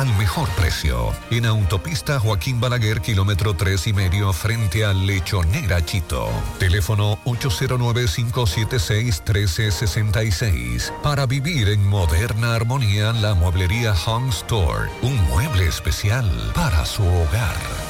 al mejor precio. En Autopista Joaquín Balaguer, kilómetro 3 y medio, frente a Lechonera Chito. Teléfono 809-576-1366. Para vivir en moderna armonía, la mueblería Home Store. Un mueble especial para su hogar.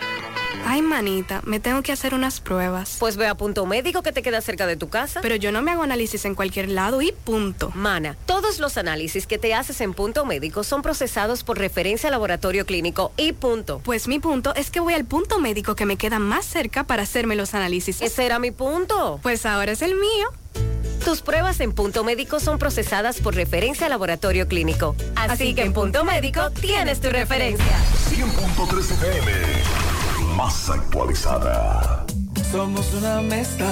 Ay, manita, me tengo que hacer unas pruebas. Pues ve a Punto Médico que te queda cerca de tu casa. Pero yo no me hago análisis en cualquier lado y punto. Mana, todos los análisis que te haces en Punto Médico son procesados por referencia laboratorio clínico y punto. Pues mi punto es que voy al punto médico que me queda más cerca para hacerme los análisis. Ese era mi punto. Pues ahora es el mío. Tus pruebas en Punto Médico son procesadas por referencia laboratorio clínico. Así, que en Punto Médico tienes tu referencia. 100.3 FM más actualizada. Somos una mezcla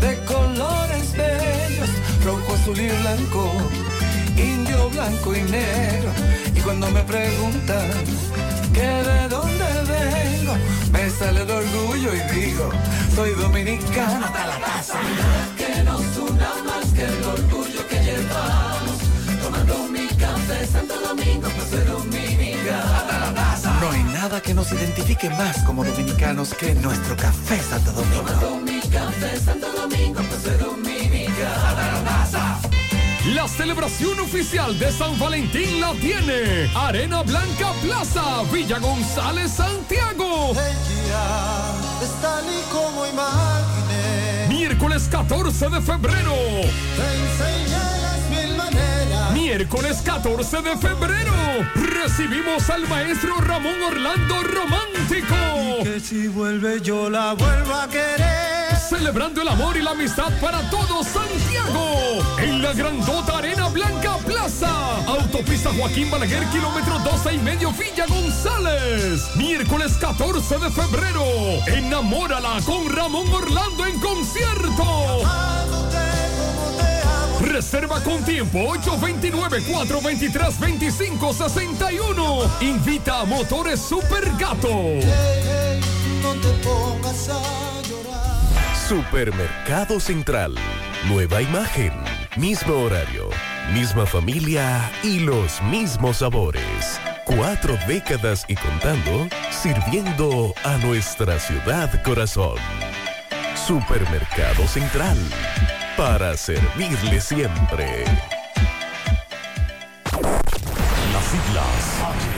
de colores bellos, rojo, azul y blanco, indio, blanco y negro. Y cuando me preguntan que de dónde vengo, me sale el orgullo y digo, soy dominicano hasta la casa. Que nos una más que el orgullo que llevamos, tomando mi café Santo Domingo, pues. No hay nada que nos identifique más como dominicanos que nuestro café Santo Domingo. Mi café Santo Domingo, La celebración oficial de San Valentín la tiene Arena Blanca Plaza, Villa González, Santiago. está ni como imaginé. Miércoles 14 de febrero. Te Miércoles 14 de febrero recibimos al maestro Ramón Orlando Romántico. que si vuelve yo la vuelvo a querer. Celebrando el amor y la amistad para todo Santiago. En la Grandota Arena Blanca Plaza. Autopista Joaquín Balaguer, kilómetro 12 y medio Villa González. Miércoles 14 de febrero. Enamórala con Ramón Orlando en concierto. Reserva con tiempo 829-423-2561. Invita a Motores Super Gato. Supermercado Central. Nueva imagen. Mismo horario. Misma familia y los mismos sabores. Cuatro décadas y contando, sirviendo a nuestra ciudad corazón. Supermercado Central para servirle siempre. Las siglas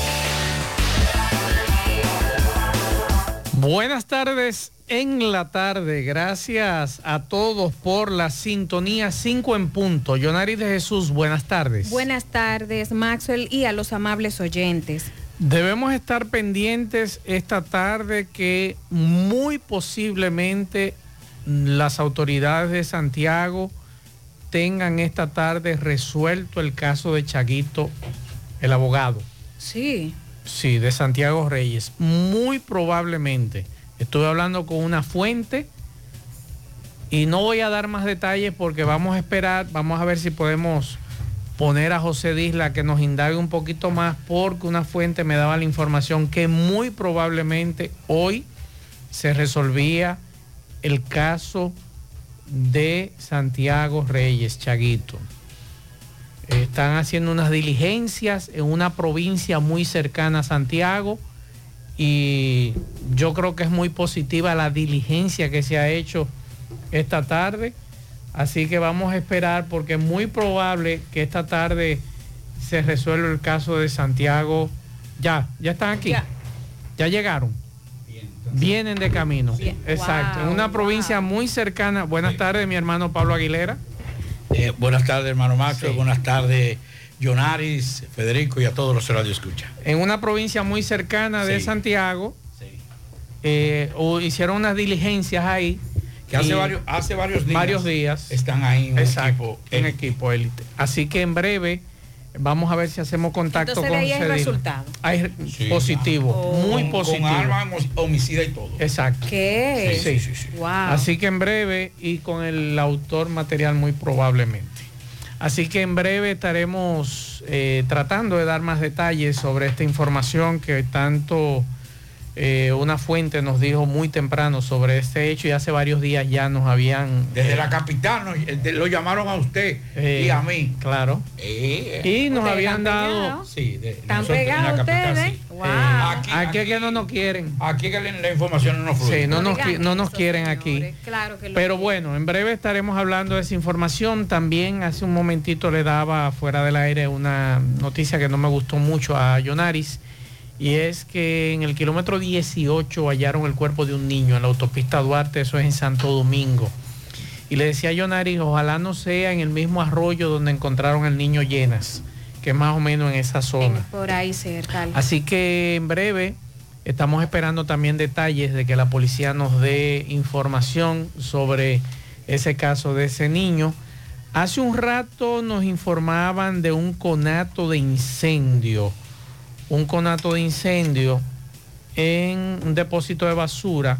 Buenas tardes en la tarde. Gracias a todos por la sintonía 5 en punto. Yonari de Jesús, buenas tardes. Buenas tardes, Maxwell, y a los amables oyentes. Debemos estar pendientes esta tarde que muy posiblemente las autoridades de Santiago tengan esta tarde resuelto el caso de Chaguito, el abogado. Sí. Sí, de Santiago Reyes. Muy probablemente. Estuve hablando con una fuente y no voy a dar más detalles porque vamos a esperar, vamos a ver si podemos poner a José Disla que nos indague un poquito más porque una fuente me daba la información que muy probablemente hoy se resolvía el caso de Santiago Reyes, Chaguito. Están haciendo unas diligencias en una provincia muy cercana a Santiago y yo creo que es muy positiva la diligencia que se ha hecho esta tarde. Así que vamos a esperar porque es muy probable que esta tarde se resuelve el caso de Santiago. Ya, ya están aquí. Ya. Ya, llegaron. Vienen de camino. Exacto. en una provincia muy cercana. Buenas tardes, mi hermano Pablo Aguilera. Eh, buenas tardes, hermano Max. Sí. Buenas tardes, Jonaris, Federico y a todos los radio escucha. En una provincia muy cercana de Sí. Santiago. eh, o hicieron unas diligencias ahí. Que hace varios, hace varios días. varios días Están ahí en Exacto, equipo en equipo élite. Así que en breve vamos a ver si hacemos contacto Entonces, con ahí hay resultado. Hay Sí, positivo, Oh. muy Con- positivo. Con arma homo- homicida y todo. Exacto. ¿Qué? Sí, sí, sí. Wow. Así que en breve y con el autor material muy probablemente. Así que en breve estaremos eh, tratando de dar más detalles sobre esta información que tanto eh, una fuente nos dijo muy temprano sobre este hecho y hace varios días ya nos habían... Desde eh, la capital nos- eh, de- lo llamaron a usted eh, y a mí. Claro. Eh, Y nos habían dado... sí, de, ¿Están nosotros en la pegados capital, ustedes? sí. Wow. Eh, aquí, que no nos quieren. Aquí que la, la información no fluye. Sí, no nos, no nos quieren señores. aquí. Claro que lo Pero bueno, en breve estaremos hablando de esa información. También hace un momentito le daba fuera del aire una noticia que no me gustó mucho a Yonaris. Y es que en el kilómetro 18 hallaron el cuerpo de un niño en la autopista Duarte, eso es en Santo Domingo. Y le decía a Yonaris, ojalá no sea en el mismo arroyo donde encontraron al niño Llenas, que es más o menos en esa En- zona. por ahí cerca. Así que en breve estamos esperando también detalles de que la policía nos dé información sobre ese caso de ese niño. Hace un rato nos informaban de un conato de incendio, un conato de incendio en un depósito de basura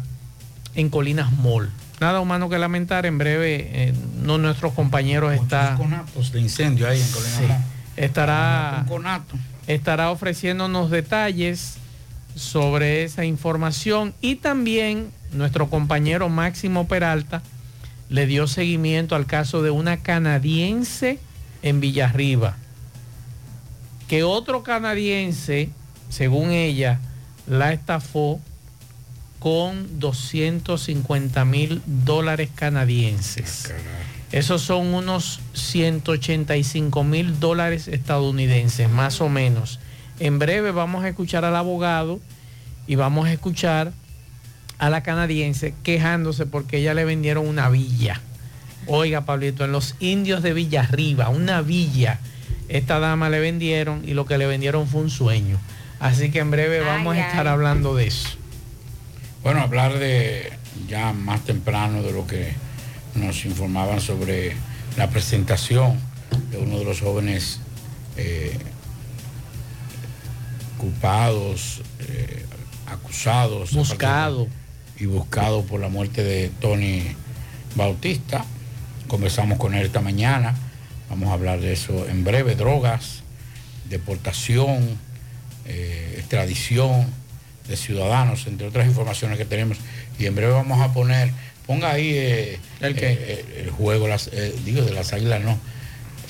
en Colinas Mall. Nada humano que lamentar, en breve eh, no nuestros compañeros está, Muchos conatos de incendio ahí en Colina Sí. Estará Un conato. estará ofreciéndonos detalles sobre esa información y también nuestro compañero Máximo Peralta le dio seguimiento al caso de una canadiense en Villarriba, que otro canadiense, según ella, la estafó con 250 mil dólares canadienses. Esos son unos 185 mil dólares estadounidenses, más o menos. En breve vamos a escuchar al abogado y vamos a escuchar a la canadiense quejándose porque ella le vendieron una villa. Oiga, Pablito, en los indios de Villarriba, una villa, esta dama le vendieron y lo que le vendieron fue un sueño. Así que en breve vamos Ay, a estar ay. hablando de eso. Bueno, hablar de ya más temprano de lo que nos informaban sobre la presentación de uno de los jóvenes eh, culpados, eh, acusados, Buscado. y buscado por la muerte de Tony Bautista. Conversamos con él esta mañana. Vamos a hablar de eso en breve. Drogas, deportación, eh, extradición de ciudadanos, entre otras informaciones que tenemos. Y en breve vamos a poner, ponga ahí eh, ¿El qué? eh, el juego, las, eh, digo, de las águilas, no.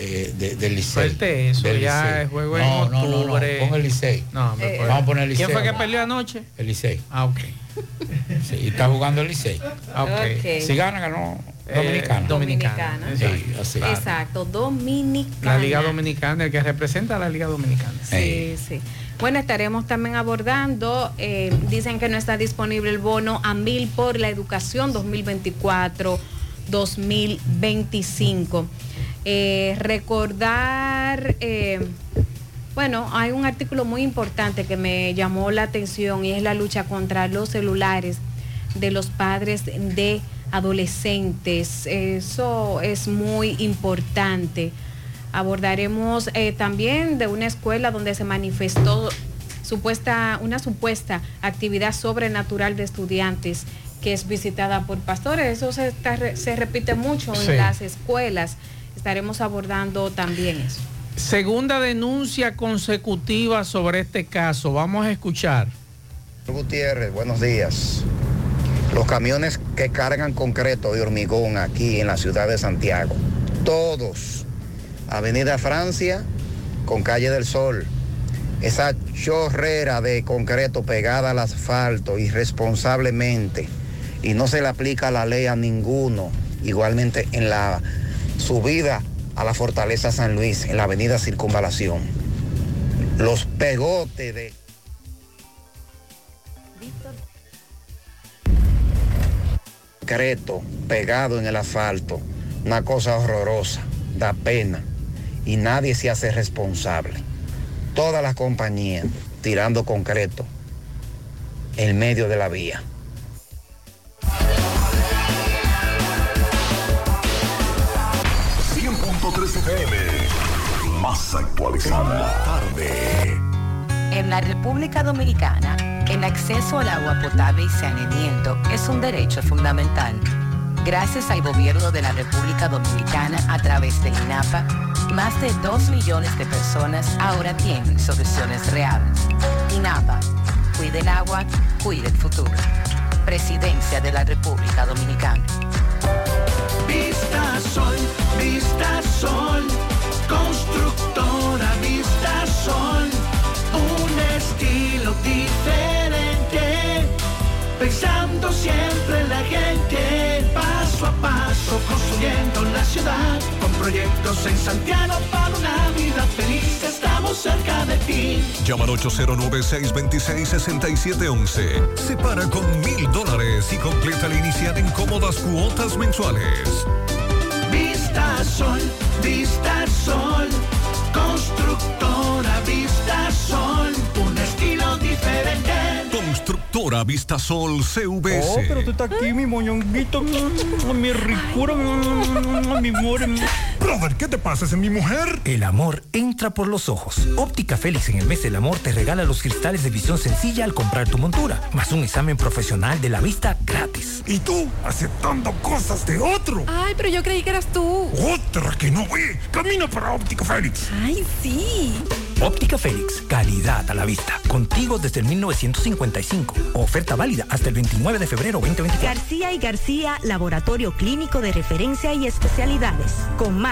eh, de- del Licey. Suelte eso, Del ya Licey. el juego no, en no, no, no, octubre. Ponga el Licey. No, me Eh, fue- Vamos a poner el ¿Quién fue Licey. que peleó anoche? El Licey. Ah, ok. Sí, y está jugando el Licey. Ah, ok. Ok. Si gana, ganó Eh, Dominicana. Dominicana. Dominicana. Sí, Exacto. así. Claro. Exacto, dominicana. La Liga Dominicana, el que representa a la Liga Dominicana. Sí, sí. Bueno, estaremos también abordando, eh, dicen que no está disponible el bono a mil por la educación 2024-2025. Eh, recordar, eh, bueno, hay un artículo muy importante que me llamó la atención y es la lucha contra los celulares de los padres de adolescentes. Eso es muy importante. Abordaremos eh, también de una escuela donde se manifestó supuesta, una supuesta actividad sobrenatural de estudiantes que es visitada por pastores. Eso se, está- se repite mucho Sí. en las escuelas. Estaremos abordando también eso. Segunda denuncia consecutiva sobre este caso. Vamos a escuchar. Gutiérrez, buenos días. Los camiones que cargan concreto y hormigón aquí en la ciudad de Santiago, todos, Avenida Francia con Calle del Sol, esa chorrera de concreto pegada al asfalto irresponsablemente y no se le aplica la ley a ninguno, igualmente en la subida a la Fortaleza San Luis, en la Avenida Circunvalación. los pegotes de... Concreto pegado en el asfalto, una cosa horrorosa, da pena y nadie se hace responsable. Todas las compañías tirando concreto en medio de la vía. FM, más actualizada. Tarde. En la República Dominicana, el acceso al agua potable y saneamiento es un derecho fundamental. Gracias al gobierno de la República Dominicana a través de INAPA, más de 2 millones de personas ahora tienen soluciones reales. INAPA, cuide el agua, cuide el futuro. Presidencia de la República Dominicana. Vista Sol, Vista Sol, constructora Vista Sol, pensando siempre en la gente, paso a paso construyendo la ciudad, con proyectos en Santiago para una vida feliz, estamos cerca de ti. Llama al 809-626-6711. Separa con mil dólares y completa la inicial en cómodas cuotas mensuales. Vista Sol, Vista Sol, constructora Vista Sol. Constructora Vista Sol CVS. Oh, pero tú estás aquí, mi moñonguito, mi ricura, mi amor. Brother, ¿qué te pasa? ¿Es mi mujer? El amor entra por los ojos. Óptica Félix en el mes del amor te regala los cristales de visión sencilla al comprar tu montura, más un examen profesional de la vista gratis. ¿Y tú aceptando cosas de otro? Ay, pero yo creí que eras tú. Otra que no ve. Camina para Óptica Félix. Ay, sí. Óptica Félix, calidad a la vista. Contigo desde el 1955. Oferta válida hasta el 29 de febrero 2024. García y García, laboratorio clínico de referencia y especialidades. Con más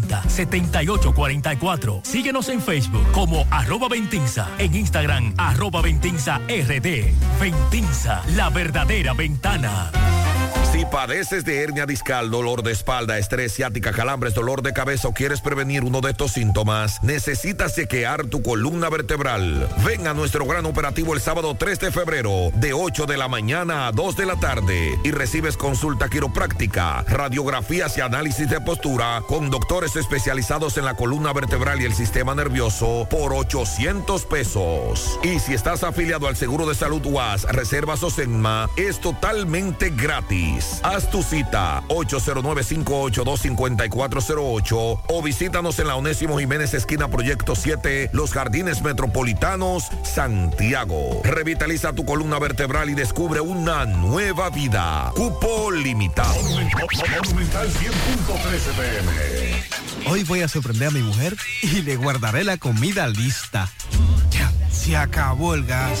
809-570-7844. Síguenos en Facebook como arroba Ventinza, en Instagram arroba Ventinza RD. Ventinza, la verdadera ventana. Si padeces de hernia discal, dolor de espalda, estrés, ciática, calambres, dolor de cabeza o quieres prevenir uno de estos síntomas, necesitas chequear tu columna vertebral. Ven a nuestro gran operativo el sábado 3 de febrero, de 8 de la mañana a 2 de la tarde, y recibes consulta quiropráctica, radiografías y análisis de postura con doctores especializados en la columna vertebral y el sistema nervioso por 800 pesos. Y si estás afiliado al Seguro de Salud UAS, Reservas o Senma, es totalmente gratis. Haz tu cita 809-582-5408 o visítanos en la Onésimo Jiménez esquina Proyecto 7, Los Jardines Metropolitanos, Santiago. Revitaliza tu columna vertebral y descubre una nueva vida. Cupo limitado. Hoy voy a sorprender a mi mujer y le guardaré la comida lista. Ya, se acabó el gas.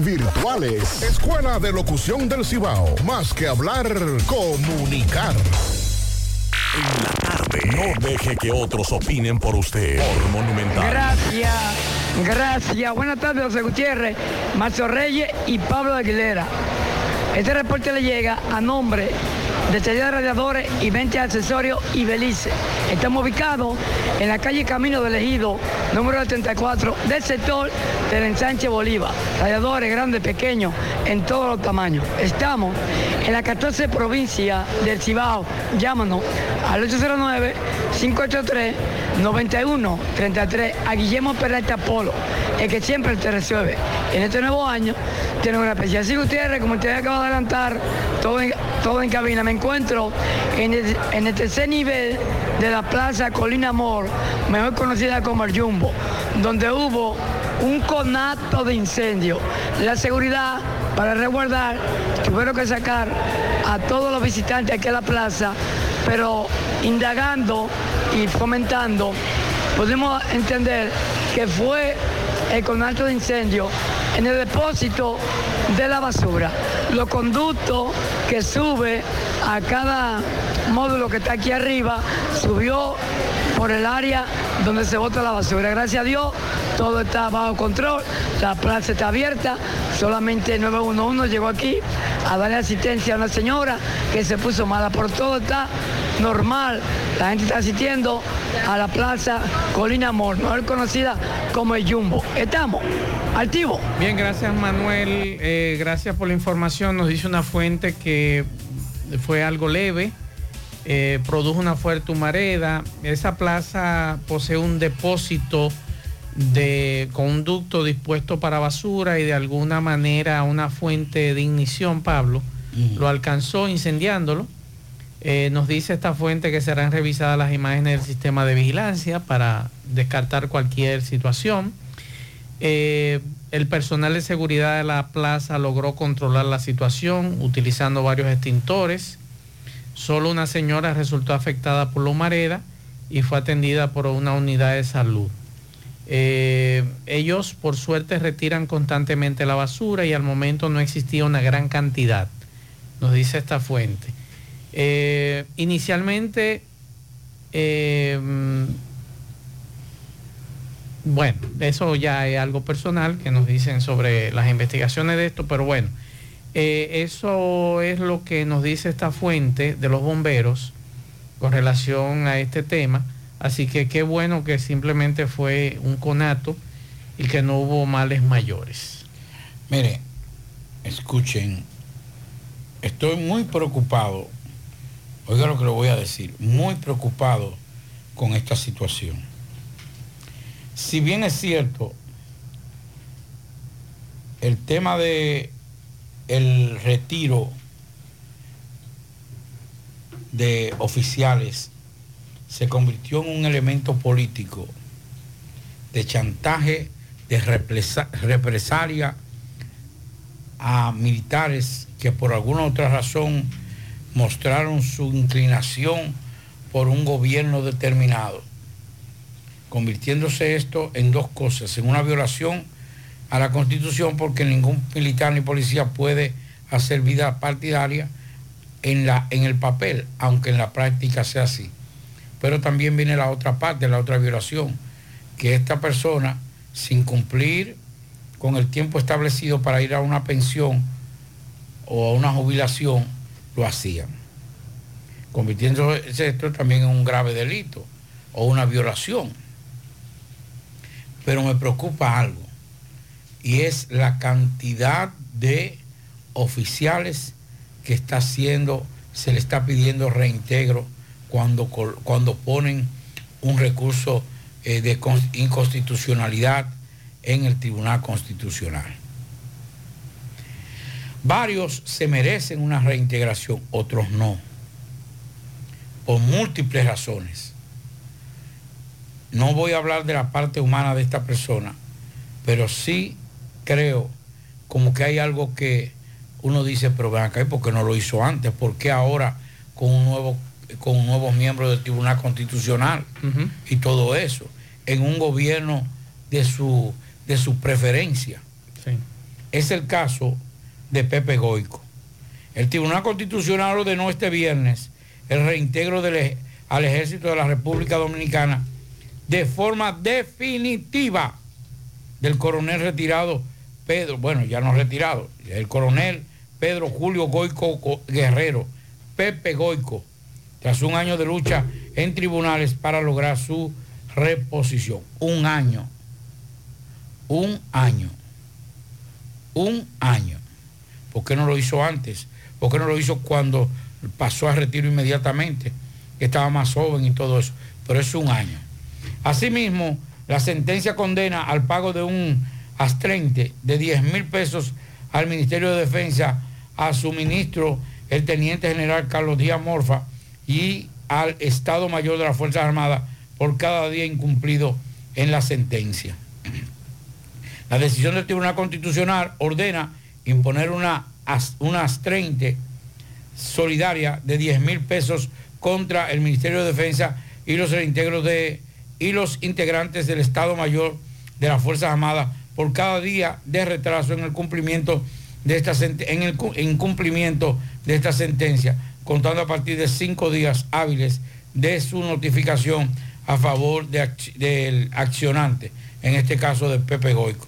virtuales. Escuela de Locución del Cibao. Más que hablar, comunicar. En la tarde. No deje que otros opinen por usted. Por Monumental. Gracias, gracias. Buenas tardes, José Gutiérrez, Marcio Reyes y Pablo Aguilera. Este reporte le llega a nombre de Taller de Radiadores y 20 Accesorios y Belice. Estamos ubicados en la calle Camino del Ejido, número 74, del sector del ensanche Bolívar. Radiadores grandes, pequeños, en todos los tamaños. Estamos en la 14 provincia del Cibao. Llámanos al 809-583-9133 a Guillermo Peralta Polo, el que siempre te resuelve. En este nuevo año tiene una especial. Así Gutiérrez, como usted acaba de adelantar, todo en, todo en cabina. Me encuentro en el, en el tercer nivel de la plaza Colina Amor, mejor conocida como el Jumbo, donde hubo un conato de incendio. La seguridad para resguardar tuvieron que sacar a todos los visitantes aquí a la plaza, pero indagando y fomentando, pudimos entender que fue el conato de incendio en el depósito de la basura. Los conductos que sube a cada módulo que está aquí arriba subió por el área donde se bota la basura. Gracias a Dios, todo está bajo control, la plaza está abierta, solamente 911 llegó aquí a darle asistencia a una señora que se puso mala, por todo está normal, la gente está asistiendo a la plaza Colina Amor, mejor conocida como el Jumbo. Estamos activos. Bien, gracias Manuel, Eh, gracias por la información. Nos dice una fuente que fue algo leve, eh, produjo una fuerte humareda. Esa plaza posee un depósito de conducto dispuesto para basura y de alguna manera una fuente de ignición, Pablo, lo alcanzó incendiándolo. Eh, nos dice esta fuente que serán revisadas las imágenes del sistema de vigilancia para descartar cualquier situación. Eh, el personal de seguridad de la plaza logró controlar la situación utilizando varios extintores. Solo una señora resultó afectada por humareda y fue atendida por una unidad de salud. Eh, ellos por suerte retiran constantemente la basura y al momento no existía una gran cantidad, nos dice esta fuente. Eh, inicialmente, eh, bueno, eso ya es algo personal que nos dicen sobre las investigaciones de esto, pero bueno, eh, eso es lo que nos dice esta fuente de los bomberos con relación a este tema. Así que qué bueno que simplemente fue un conato y que no hubo males mayores. Mire, escuchen, estoy muy preocupado, oiga lo que le voy a decir, muy preocupado con esta situación. Si bien es cierto, el tema de el retiro de oficiales se convirtió en un elemento político de chantaje, de represa- represalia a militares que por alguna otra razón mostraron su inclinación por un gobierno determinado, convirtiéndose esto en dos cosas, en una violación a la constitución porque ningún militar ni policía puede hacer vida partidaria en, la, en el papel, aunque en la práctica sea así. Pero también viene la otra parte, la otra violación, que esta persona, sin cumplir con el tiempo establecido para ir a una pensión o a una jubilación, lo hacían, convirtiéndose esto también en un grave delito o una violación. Pero me preocupa algo, y es la cantidad de oficiales que está haciendo, se le está pidiendo reintegro cuando, cuando ponen un recurso eh, de cons- inconstitucionalidad en el Tribunal Constitucional. Varios se merecen una reintegración, otros no, por múltiples razones. No voy a hablar de la parte humana de esta persona, pero sí creo como que hay algo que uno dice, pero ven acá, ¿y ¿por qué no lo hizo antes? ¿Por qué ahora con un nuevo, con un nuevo miembro del Tribunal Constitucional y todo eso? En un gobierno de su, de su preferencia. Es el caso de Pepe Goico. El Tribunal Constitucional ordenó este viernes el reintegro del al ejército de la República Dominicana de forma definitiva del coronel retirado Pedro, bueno, ya no retirado, el coronel Pedro Julio Goico Go- Guerrero, Pepe Goico, tras un año de lucha en tribunales para lograr su reposición. Un año. Un año. Un año. ¿Por qué no lo hizo antes? ¿Por qué no lo hizo cuando pasó a retiro inmediatamente? Estaba más joven y todo eso. Pero es un año. Asimismo, la sentencia condena al pago de un astrente de 10 mil pesos al Ministerio de Defensa, a su ministro, el teniente general Carlos Díaz Morfa, y al Estado Mayor de las Fuerzas Armadas por cada día incumplido en la sentencia. La decisión del Tribunal Constitucional ordena imponer una, una astrente solidaria de 10 mil pesos contra el Ministerio de Defensa y los de y los integrantes del Estado Mayor de las Fuerzas Armadas por cada día de retraso en el cumplimiento de esta en el en de esta sentencia, contando a partir de cinco días hábiles de su notificación a favor de del accionante, en este caso de Pepe Goico.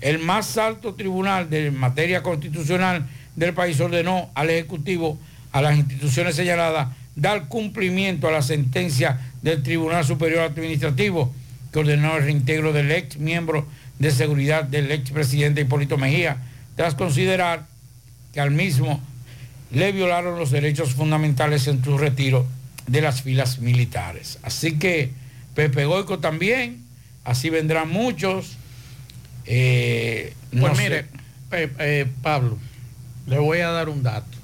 El más alto tribunal de materia constitucional del país ordenó al Ejecutivo, a las instituciones señaladas, dar cumplimiento a la sentencia del Tribunal Superior Administrativo que ordenó el reintegro del ex miembro de seguridad del ex presidente Hipólito Mejía, tras considerar que al mismo le violaron los derechos fundamentales en su retiro de las filas militares. Así que Pepe Goico también, así vendrán muchos. Eh, no Pues mire, eh, eh, Pablo, le voy a dar un dato.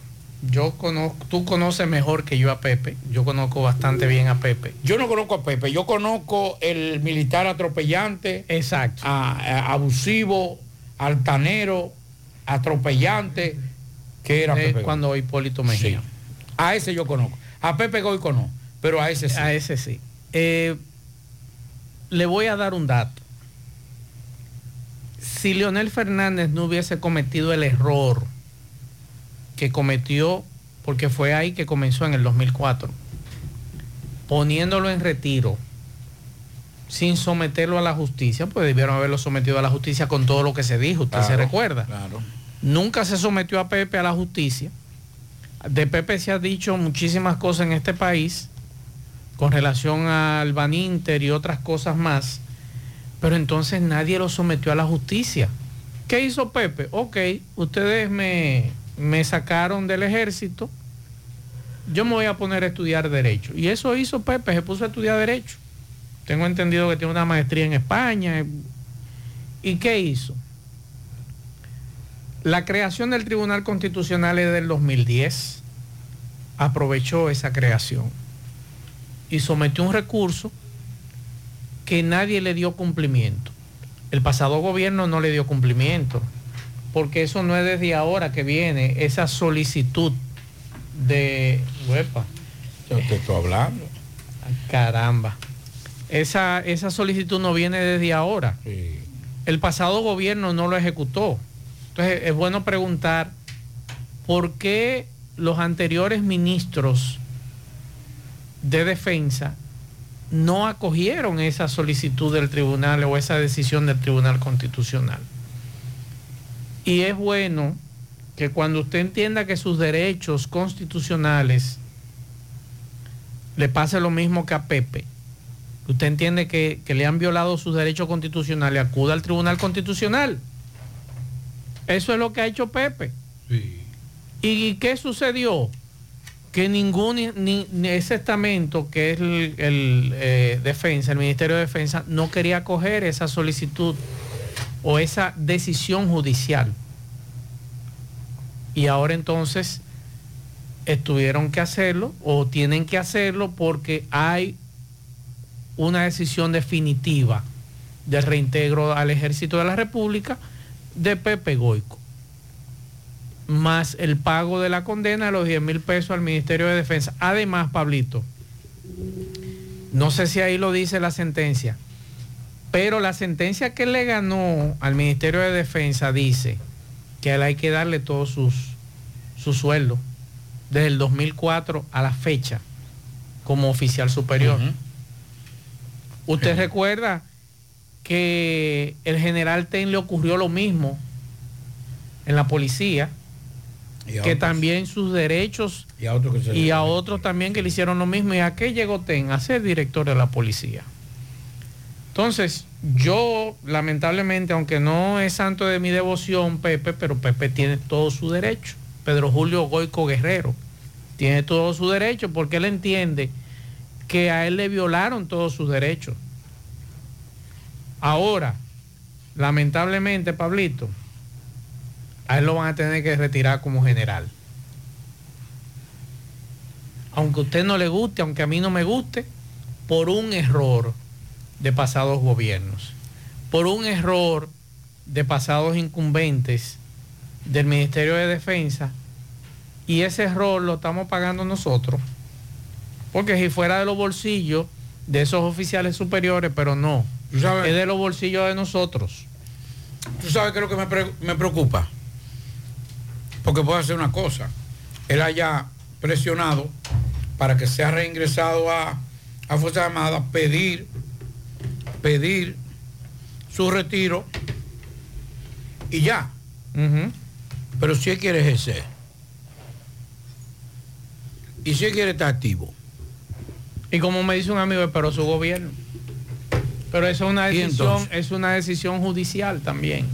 Yo conozco, tú conoces mejor que yo a Pepe. Yo conozco bastante bien a Pepe. Yo no conozco a Pepe, yo conozco el militar atropellante, exacto, a- a- abusivo, altanero, atropellante, que era Pepe. cuando Hipólito Mejía. Sí. A ese yo conozco. A Pepe Goico no, pero a ese sí. A ese sí. Eh, le voy a dar un dato. Si Leonel Fernández no hubiese cometido el error que cometió, porque fue ahí que comenzó en el 2004, poniéndolo en retiro, sin someterlo a la justicia, pues debieron haberlo sometido a la justicia con todo lo que se dijo, usted se recuerda. Claro. Nunca se sometió a Pepe a la justicia. De Pepe se ha dicho muchísimas cosas en este país con relación al Baninter y otras cosas más, pero entonces nadie lo sometió a la justicia. ¿Qué hizo Pepe? Ok, ustedes me, me sacaron del ejército, yo me voy a poner a estudiar derecho. Y eso hizo Pepe, se puso a estudiar derecho. Tengo entendido que tiene una maestría en España. ¿Y qué hizo? La creación del Tribunal Constitucional es del 2010. Aprovechó esa creación y sometió un recurso que nadie le dio cumplimiento. El pasado gobierno no le dio cumplimiento, porque eso no es desde ahora que viene esa solicitud de... Uepa. Yo te estoy hablando. Caramba. Esa, esa solicitud no viene desde ahora. El pasado gobierno no lo ejecutó. Entonces es bueno preguntar por qué los anteriores ministros de defensa no acogieron esa solicitud del tribunal o esa decisión del tribunal constitucional. Y es bueno que cuando usted entienda que sus derechos constitucionales le pase lo mismo que a Pepe, usted entiende que, que le han violado sus derechos constitucionales, acuda al tribunal constitucional. Eso es lo que ha hecho Pepe. ¿Y qué sucedió? Que ningún ni, ni ese estamento, que es el, el, eh, defensa, el Ministerio de Defensa, no quería acoger esa solicitud o esa decisión judicial. Y ahora entonces estuvieron que hacerlo o tienen que hacerlo porque hay una decisión definitiva de reintegro al ejército de la República de Pepe Goico, más el pago de la condena de los 10 mil pesos al Ministerio de Defensa. Además, Pablito, no sé si ahí lo dice la sentencia, pero la sentencia que le ganó al Ministerio de Defensa dice que a él hay que darle todos sus su sueldo desde el 2004 a la fecha como oficial superior. Usted recuerda que el general Ten le ocurrió lo mismo en la policía, que otros. también sus derechos Y a otros y a otros también que le hicieron lo mismo. ¿Y a qué llegó Ten? A ser director de la policía. Entonces, yo lamentablemente, aunque no es santo de mi devoción, Pepe, pero Pepe tiene todo su derecho. Pedro Julio Goico Guerrero tiene todo su derecho porque él entiende que a él le violaron todos sus derechos. Ahora, lamentablemente, Pablito, a él lo van a tener que retirar como general. Aunque a usted no le guste, aunque a mí no me guste, por un error de pasados gobiernos, por un error de pasados incumbentes del Ministerio de Defensa, y ese error lo estamos pagando nosotros, porque si fuera de los bolsillos de esos oficiales superiores, pero no, es de los bolsillos de nosotros. ¿Tú sabes qué es lo que me, pre- me preocupa? Porque puede hacer una cosa. Él haya presionado para que sea reingresado a, a Fuerzas Armadas, pedir, pedir su retiro y ya. Pero si él quiere ejercer y si él quiere estar activo. Y como me dice un amigo, pero su gobierno. Pero eso es una ¿Y decisión, es una decisión judicial también.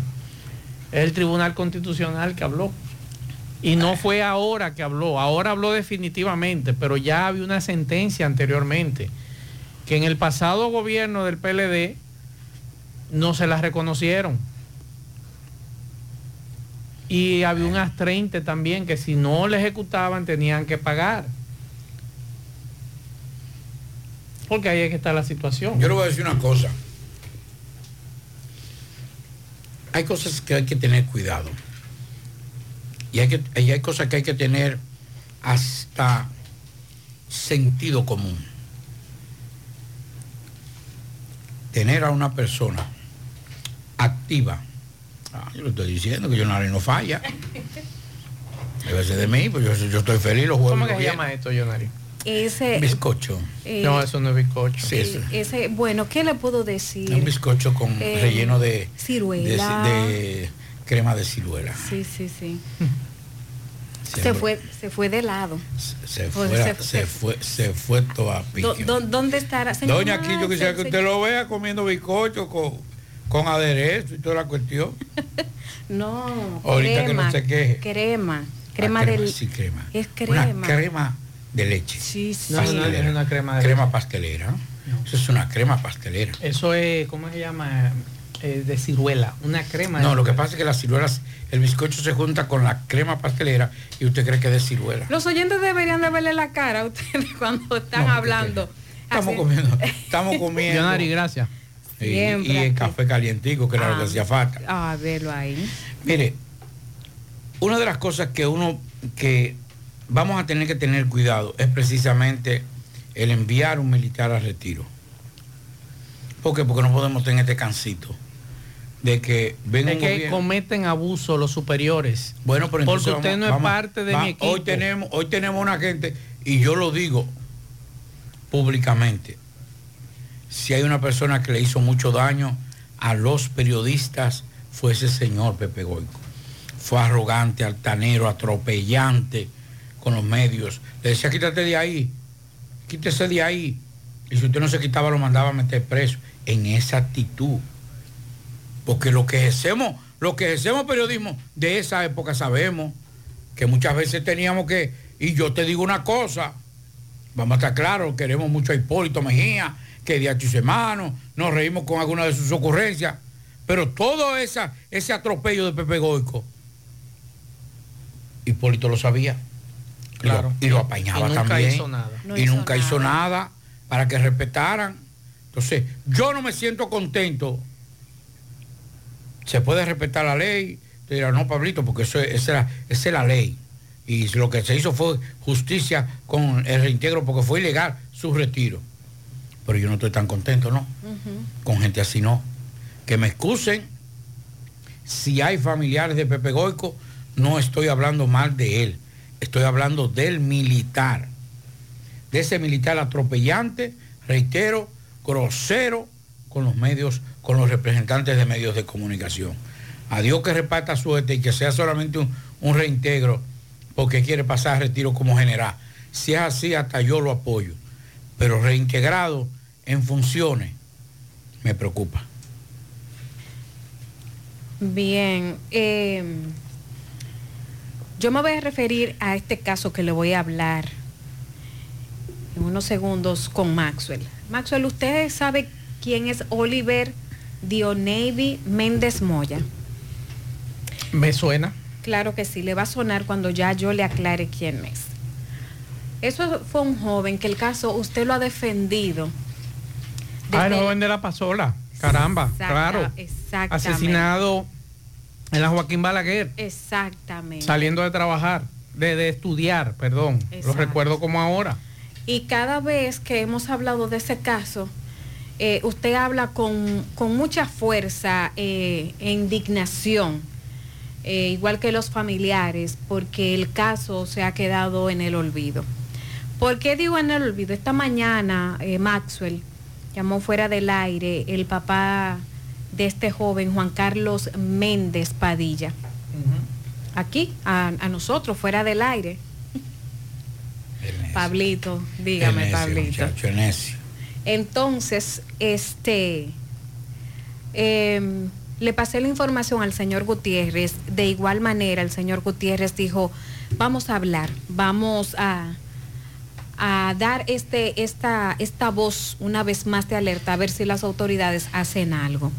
Es el Tribunal Constitucional que habló. Y no fue ahora que habló, ahora habló definitivamente, pero ya había una sentencia anteriormente que en el pasado gobierno del PLD no se la reconocieron. Y había unas 30 también que si no le ejecutaban tenían que pagar. Porque ahí es que está la situación. Yo le voy a decir una cosa. Hay cosas que hay que tener cuidado. Y hay, y hay cosas que hay que tener hasta sentido común. Tener a una persona activa. Ah, yo le estoy diciendo que yo no falla. Debe ser de mí, pues yo, yo estoy feliz los juegos. ¿Cómo que se llama esto, Yonari? Ese, Bizcocho. eh, No, eso no es bizcocho. Sí, ese, bueno, ¿qué le puedo decir? Un bizcocho con Eh, relleno de, de, ciruela. de crema de ciruela. Sí, sí, sí. Se Se fue- se fue de lado. Se fue, se- se, fue, se fue todo a pique. Do- do- ¿Dónde estará? Señor, Doña aquí, yo quisiera que usted lo vea comiendo bizcocho con, con aderezo y toda la cuestión. No, Ahorita que no crema, se queje. Crema, crema Ah, crema, del... sí, crema. Es crema. Una crema de leche. Sí, sí. No, no, es una crema de Crema pastelera. Eso es una crema pastelera. Eso es, ¿cómo se llama? Eh, de ciruela, una crema. de No, lo que pasa es que las ciruelas, el bizcocho se junta con la crema pastelera y usted cree que es de ciruela. Los oyentes deberían de verle la cara a ustedes cuando están No, hablando. Estamos Así- comiendo, estamos comiendo. Yonari, gracias. Y, el café calientico, que era lo Ah. que hacía falta. Ah, verlo ahí. Mire, una de las cosas que uno, que vamos a tener que tener cuidado es precisamente el enviar un militar al retiro. ¿Por qué? Porque no podemos tener este cancito de que Es un que cometen abuso los superiores. Bueno, pero Porque usted vamos- no es vamos- parte de va- mi equipo. Hoy tenemos, hoy tenemos una gente, y yo lo digo públicamente, si hay una persona que le hizo mucho daño a los periodistas, fue ese señor Pepe Goico. Fue arrogante, altanero, atropellante con los medios. Le decía, quítate de ahí, quítese de ahí. Y si usted no se quitaba, lo mandaba a meter preso. En esa actitud. Porque lo que ejercemos, lo que ejercemos periodismo de esa época sabemos que muchas veces teníamos que, y yo te digo una cosa, vamos a estar claros, queremos mucho a Hipólito Mejía, que de sus hermanos, nos reímos con alguna de sus ocurrencias, pero todo esa, ese atropello de Pepe Goico, Hipólito lo sabía. Claro. Y lo, y lo apañaba Y nunca también. hizo nada. No y hizo nunca hizo nada para que respetaran. Entonces, yo no me siento contento. Se puede respetar la ley. Te dirá, no, Pablito, porque eso, es- esa, era- esa es la ley. Y lo que se hizo fue justicia con el reintegro porque fue ilegal su retiro. Pero yo no estoy tan contento, ¿no? Con gente así no. Que me excusen. Si hay familiares de Pepe Goico, no estoy hablando mal de él. Estoy hablando del militar. De ese militar atropellante, reitero, grosero con los medios, con los representantes de medios de comunicación. A Dios que reparta suerte y que sea solamente un, reintegro porque quiere pasar retiro como general. Si es así, hasta yo lo apoyo. Pero reintegrado en funciones, me preocupa. Bien, eh, yo me voy a referir a este caso que le voy a hablar en unos segundos con Maxwell. Maxwell, ¿usted sabe quién es Oliver Dionevi Méndez Moya? Me suena. Claro que sí, le va a sonar cuando ya yo le aclare quién es. Eso fue un joven que el caso usted lo ha defendido. Ah, el joven de la Pasola. Caramba, Exacta- claro. Exactamente. Asesinado en la Joaquín Balaguer, Exactamente. saliendo de trabajar, de, de estudiar, perdón. Lo Exacto. recuerdo como ahora. Y cada vez que hemos hablado de ese caso, eh, usted habla con, con mucha fuerza eh, e indignación, eh, igual que los familiares, porque el caso se ha quedado en el olvido. ¿Por qué digo en el olvido? Esta mañana Maxwell llamó fuera del aire el papá de este joven, Juan Carlos Méndez Padilla. Aquí, a, a nosotros, fuera del aire. Pablito, dígame, Pablito. Entonces, este, em, le pasé la información al señor Gutiérrez. De igual manera, el señor Gutiérrez dijo, vamos a hablar, vamos a, dar este, esta, esta voz una vez más de alerta, a ver si las autoridades hacen algo.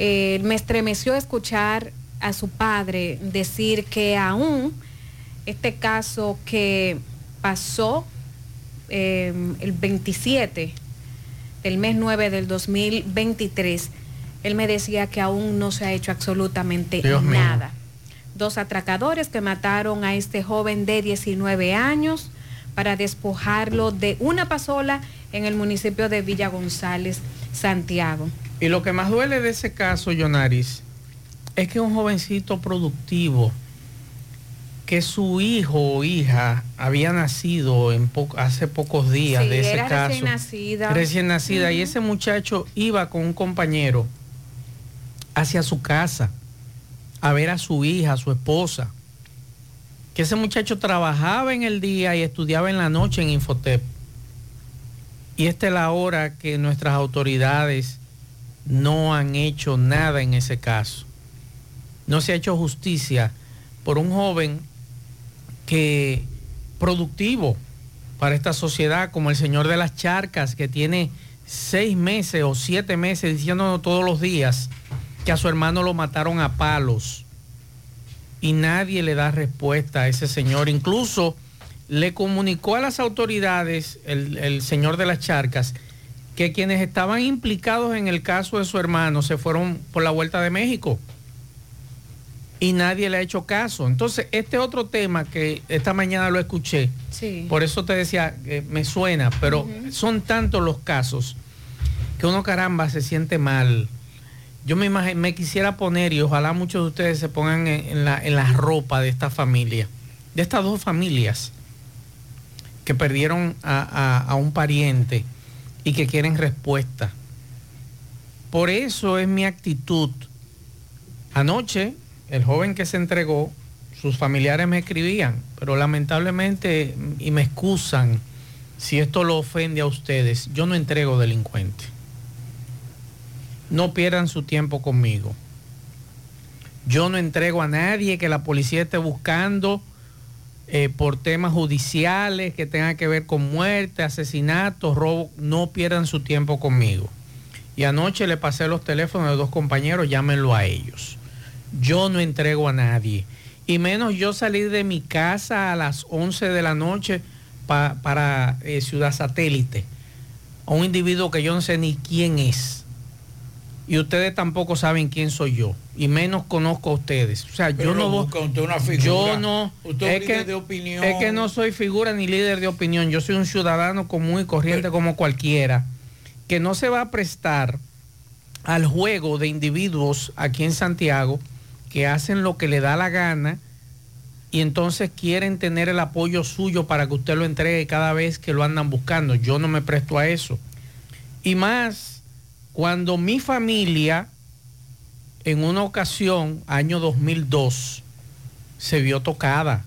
Eh, me estremeció escuchar a su padre decir que aún este caso que pasó eh, el 27 del mes 9 del 2023, él me decía que aún no se ha hecho absolutamente Dios mío. nada. Dos atracadores que mataron a este joven de 19 años para despojarlo de una pasola en el municipio de Villa González, Santiago. Y lo que más duele de ese caso, Yonaris, es que un jovencito productivo, que su hijo o hija había nacido en po- hace pocos días Sí, de ese era caso. recién nacida. Recién nacida. Y ese muchacho iba con un compañero hacia su casa a ver a su hija, a su esposa. Que ese muchacho trabajaba en el día y estudiaba en la noche en Infotep. Y esta es la hora que nuestras autoridades no han hecho nada en ese caso. No se ha hecho justicia por un joven que productivo para esta sociedad, como el señor de las charcas, que tiene seis meses o siete meses diciéndonos todos los días que a su hermano lo mataron a palos. Y nadie le da respuesta a ese señor. Incluso le comunicó a las autoridades, el, el señor de las charcas, que quienes estaban implicados en el caso de su hermano se fueron por la vuelta de México y nadie le ha hecho caso. Entonces, este otro tema que esta mañana lo escuché, Sí. por eso te decía me suena, pero son tantos los casos que uno caramba se siente mal. Yo me, me quisiera poner, y ojalá muchos de ustedes se pongan en, en la, en la ropa de esta familia, de estas dos familias que perdieron a, a- a un pariente y que quieren respuesta. Por eso es mi actitud. Anoche, el joven que se entregó, sus familiares me escribían, pero lamentablemente, y me excusan si esto lo ofende a ustedes, yo no entrego delincuente. No pierdan su tiempo conmigo. Yo no entrego a nadie que la policía esté buscando eh, por temas judiciales que tengan que ver con muerte, asesinatos, robo. No pierdan su tiempo conmigo. Y anoche le pasé los teléfonos de dos compañeros, llámenlo a ellos. Yo no entrego a nadie. Y menos yo salir de mi casa a las 11 de la noche pa- para eh, Ciudad Satélite. A un individuo que yo no sé ni quién es. Y ustedes tampoco saben quién soy yo. Y menos conozco a ustedes. O sea, Pero yo no usted una figura. Yo no. Usted es que, de opinión. es que no soy figura ni líder de opinión. Yo soy un ciudadano común y corriente como cualquiera. Que no se va a prestar al juego de individuos aquí en Santiago que hacen lo que le da la gana y entonces quieren tener el apoyo suyo para que usted lo entregue cada vez que lo andan buscando. Yo no me presto a eso. Y más cuando mi familia en una ocasión, año 2002, se vio tocada.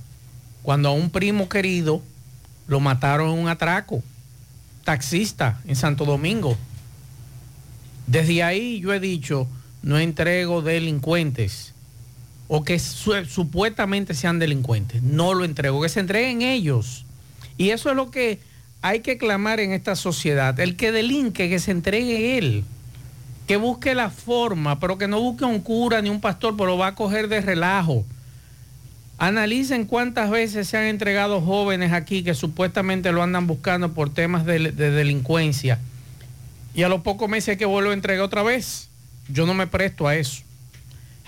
Cuando a un primo querido lo mataron en un atraco, taxista en Santo Domingo. Desde ahí yo he dicho, no entrego delincuentes o que su- supuestamente sean delincuentes. No lo entrego, que se entreguen ellos. Y eso es lo que hay que clamar en esta sociedad. El que delinque, que se entregue él. Que busque la forma, pero que no busque un cura ni un pastor, pero va a coger de relajo. Analicen cuántas veces se han entregado jóvenes aquí que supuestamente lo andan buscando por temas de, de delincuencia. Y a los pocos meses que vuelve a entregar otra vez. Yo no me presto a eso.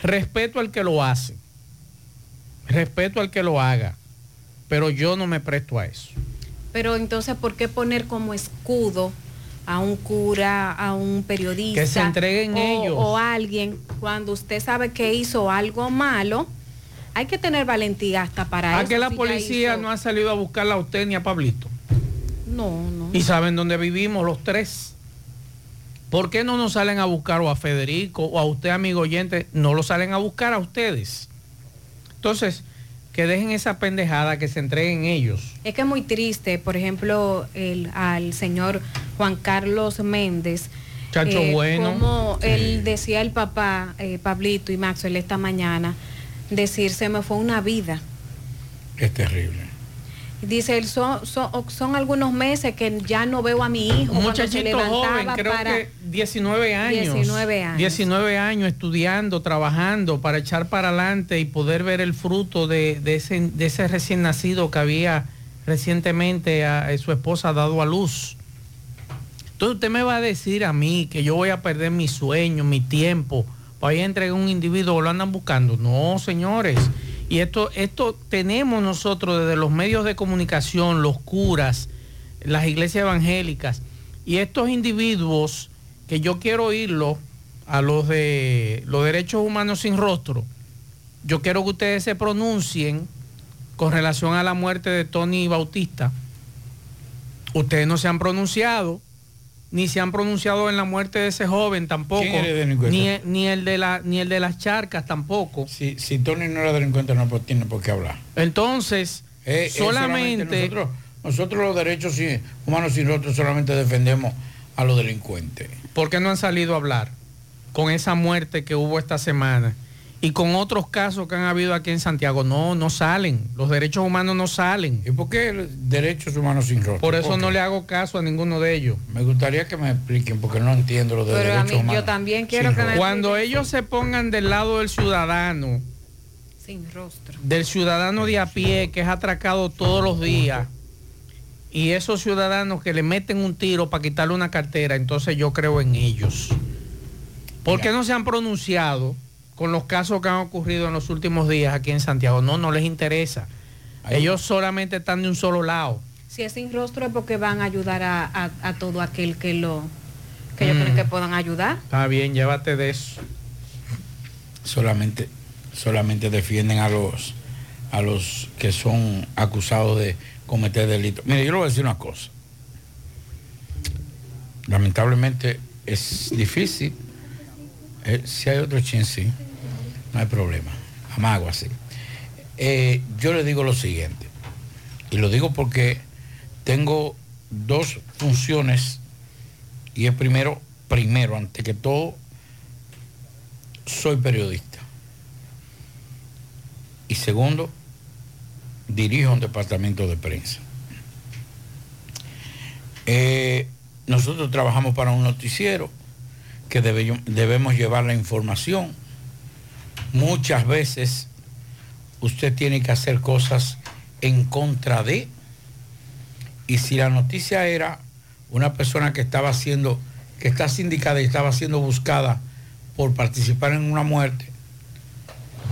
Respeto al que lo hace. Respeto al que lo haga. Pero yo no me presto a eso. Pero entonces, ¿por qué poner como escudo a un cura, a un periodista? Que se entreguen o, ellos. O a alguien cuando usted sabe que hizo algo malo. Hay que tener valentía hasta para ¿A eso. que la si policía hizo- no ha salido a buscarla a usted ni a Pablito? No, no. Y saben dónde vivimos los tres. ¿Por qué no nos salen a buscar o a Federico o a usted, amigo oyente? No lo salen a buscar a ustedes. Entonces, que dejen esa pendejada, que se entreguen ellos. Es que es muy triste, por ejemplo, el, al señor Juan Carlos Méndez. Chacho bueno. Como él decía el papá, eh, Pablito y Maxwell esta mañana, decir, se me fue una vida. Es terrible. Dice él, son, son, son algunos meses que ya no veo a mi hijo. Un muchachito joven, creo para- que 19 años. 19 años. 19 años estudiando, trabajando para echar para adelante y poder ver el fruto de, de ese, de ese recién nacido que había recientemente a, a su esposa dado a luz. Entonces usted me va a decir a mí que yo voy a perder mi sueño, mi tiempo, para ir a entregar un individuo lo andan buscando. No, señores. Y esto, esto tenemos nosotros desde los medios de comunicación, los curas, las iglesias evangélicas, y estos individuos que yo quiero oírlo a los de los derechos humanos sin rostro, yo quiero que ustedes se pronuncien con relación a la muerte de Tony Bautista. Ustedes no se han pronunciado, ni se han pronunciado en la muerte de ese joven tampoco, ¿Quién era delincuente? ni, ni el de la, ni el de las charcas tampoco. Si, si Tony no era delincuente, no pues, tiene por qué hablar. Entonces, Eh, eh, solamente, nosotros, nosotros los derechos humanos sin rostro solamente defendemos a los delincuentes. ¿por qué no han salido a hablar con esa muerte que hubo esta semana? Y con otros casos que han habido aquí en Santiago, no, no salen. Los derechos humanos no salen. ¿Y por qué derechos humanos sin rostro? Por eso ¿Por no le hago caso a ninguno de ellos. Me gustaría que me expliquen porque no entiendo lo de Pero a derechos mí, humanos. yo también quiero que me. Cuando ellos se pongan del lado del ciudadano, Sin rostro. del ciudadano de a pie que es atracado todos los días, y esos ciudadanos que le meten un tiro para quitarle una cartera, entonces yo creo en ellos. ¿Por qué no se han pronunciado con los casos que han ocurrido en los últimos días aquí en Santiago? No, no les interesa. Ellos solamente están de un solo lado. Si es sin rostro es porque van a ayudar a, a- a todo aquel que lo que ellos Mm. creen que puedan ayudar. Está bien, llévate de eso. solamente, solamente defienden a los, a los que son acusados de cometer delitos. Mire, yo le voy a decir una cosa. Lamentablemente es difícil. Eh, si hay otro chin, sí, no hay problema. Amago así. Eh, yo le digo lo siguiente, y lo digo porque tengo dos funciones, y es primero, primero, ante que todo, soy periodista. Y segundo, dirijo un departamento de prensa. Eh, nosotros trabajamos para un noticiero que debe- debemos llevar la información. Muchas veces usted tiene que hacer cosas en contra de. Y si la noticia era una persona que estaba haciendo, que está sindicada y estaba siendo buscada por participar en una muerte,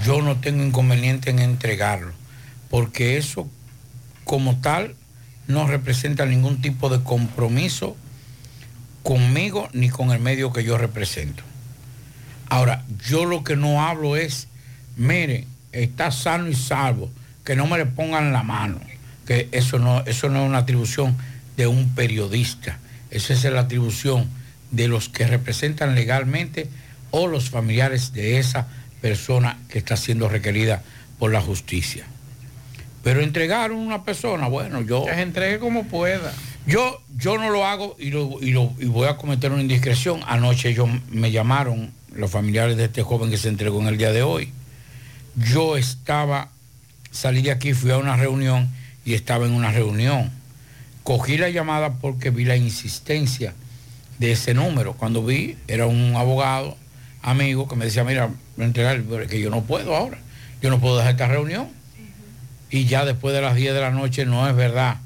yo no tengo inconveniente en entregarlo, porque eso como tal no representa ningún tipo de compromiso conmigo ni con el medio que yo represento. Ahora, yo lo que no hablo es, mire, está sano y salvo, que no me le pongan la mano, que eso no, eso no es una atribución de un periodista, esa es la atribución de los que representan legalmente o los familiares de esa persona que está siendo requerida por la justicia. Pero entregar a una persona, bueno, yo... Que se entregue como pueda. Yo, yo no lo hago y, lo- y lo- y voy a cometer una indiscreción. Anoche ellos me llamaron, los familiares de este joven que se entregó en el día de hoy. Yo estaba, salí de aquí, fui a una reunión y estaba en una reunión. Cogí la llamada porque vi la insistencia de ese número. Cuando vi, era un abogado, amigo, que me decía, mira, entregar, pero es que yo no puedo ahora. Yo no puedo dejar esta reunión. Y ya después de las 10 de la noche no es verdad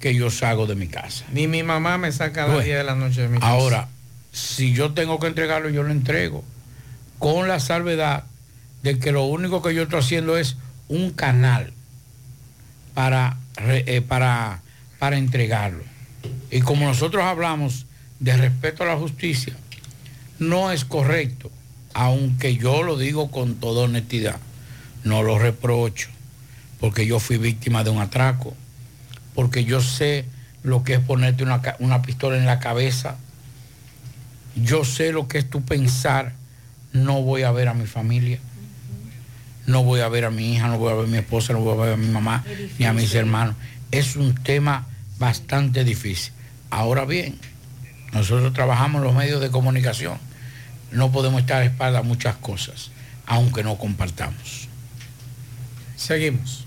que yo salgo de mi casa. Ni mi mamá me saca a las 10 de la noche de mi casa. Ahora, si yo tengo que entregarlo, yo lo entrego. Con la salvedad de que lo único que yo estoy haciendo es un canal para, eh, para, para entregarlo. Y como nosotros hablamos de respeto a la justicia, no es correcto, aunque yo lo digo con toda honestidad, no lo reprocho, porque yo fui víctima de un atraco, porque yo sé lo que es ponerte una, una pistola en la cabeza, yo sé lo que es tu pensar, no voy a ver a mi familia, no voy a ver a mi hija, no voy a ver a mi esposa, no voy a ver a mi mamá, ni a mis hermanos. Es un tema bastante difícil. Ahora bien, nosotros trabajamos en los medios de comunicación, no podemos estar a espalda a muchas cosas, aunque no compartamos. Seguimos.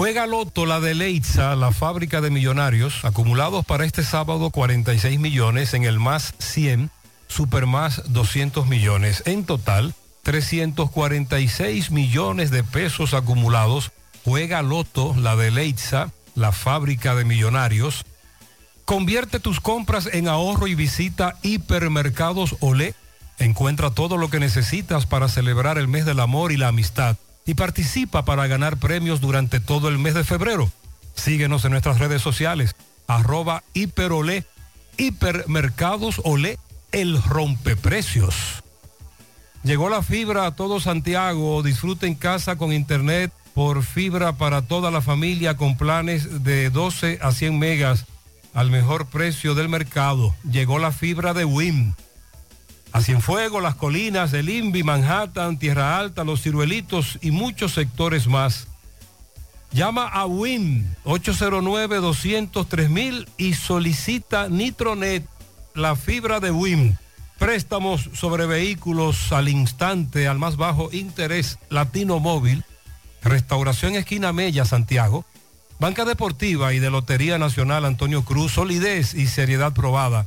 Juega Loto la de Leitza, la fábrica de millonarios, acumulados para este sábado 46 millones en el más 100, super más 200 millones. En total, 346 millones de pesos acumulados. Juega Loto la de Leitza, la fábrica de millonarios. Convierte tus compras en ahorro y visita Hipermercados Olé. Encuentra todo lo que necesitas para celebrar el mes del amor y la amistad y participa para ganar premios durante todo el mes de febrero. Síguenos en nuestras redes sociales, arroba hiperolé, hipermercados olé, el rompeprecios. Llegó la fibra a todo Santiago, disfruta en casa con internet por fibra para toda la familia con planes de 12 a 100 megas al mejor precio del mercado. Llegó la fibra de WIM. A Cienfuegos, Las Colinas, El Invi, Manhattan, Tierra Alta, Los Ciruelitos y muchos sectores más. Llama a WIM 809-203 y solicita Nitronet, la fibra de WIM. Préstamos sobre vehículos al instante, al más bajo interés, Latino Móvil, Restauración Esquina Mella, Santiago, Banca Deportiva y de Lotería Nacional Antonio Cruz, solidez y seriedad probada.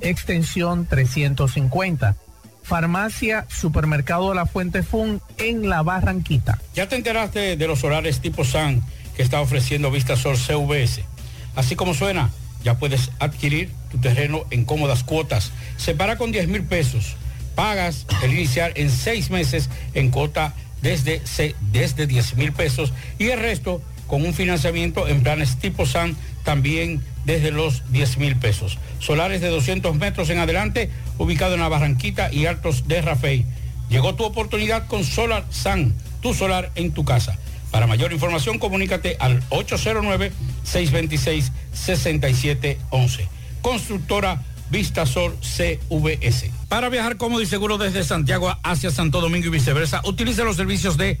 extensión 350. Farmacia Supermercado La Fuente Fun en La Barranquita. ¿Ya te enteraste de los solares tipo SAN que está ofreciendo Vistasol CVS? Así como suena, ya puedes adquirir tu terreno en cómodas cuotas. Separa con 10 mil pesos. Pagas el inicial en seis meses en cuota desde, desde 10 mil pesos y el resto con un financiamiento en planes tipo SAN también desde los 10 mil pesos. Solares de 200 metros en adelante, ubicado en la Barranquita y Altos de Rafey. Llegó tu oportunidad con Solar SAN, tu solar en tu casa. Para mayor información, comunícate al 809-626-6711. Constructora Vistasol CVS. Para viajar cómodo y seguro desde Santiago hacia Santo Domingo y viceversa, utilice los servicios de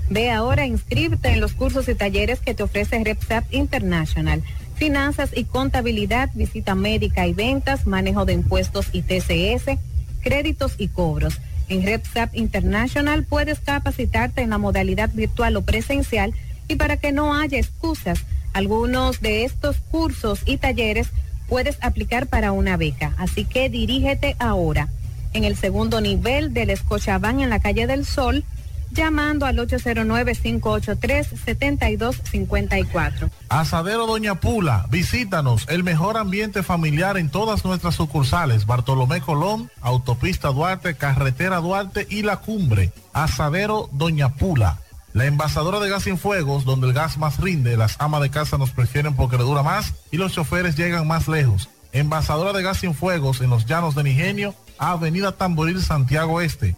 Ve ahora inscríbete en los cursos y talleres que te ofrece RepSap International. Finanzas y contabilidad, visita médica y ventas, manejo de impuestos y TCS, créditos y cobros. En RepSap International puedes capacitarte en la modalidad virtual o presencial y para que no haya excusas, algunos de estos cursos y talleres puedes aplicar para una beca. Así que dirígete ahora en el segundo nivel del Escochabán en la calle del Sol, llamando al 809-583-7254. Asadero Doña Pula, visítanos, el mejor ambiente familiar en todas nuestras sucursales, Bartolomé Colón, Autopista Duarte, Carretera Duarte y La Cumbre. Asadero Doña Pula. La envasadora de gas sin fuegos, donde el gas más rinde, las amas de casa nos prefieren porque le dura más y los choferes llegan más lejos. Envasadora de gas sin fuegos en los llanos de Nigenio, Avenida Tamboril, Santiago Este.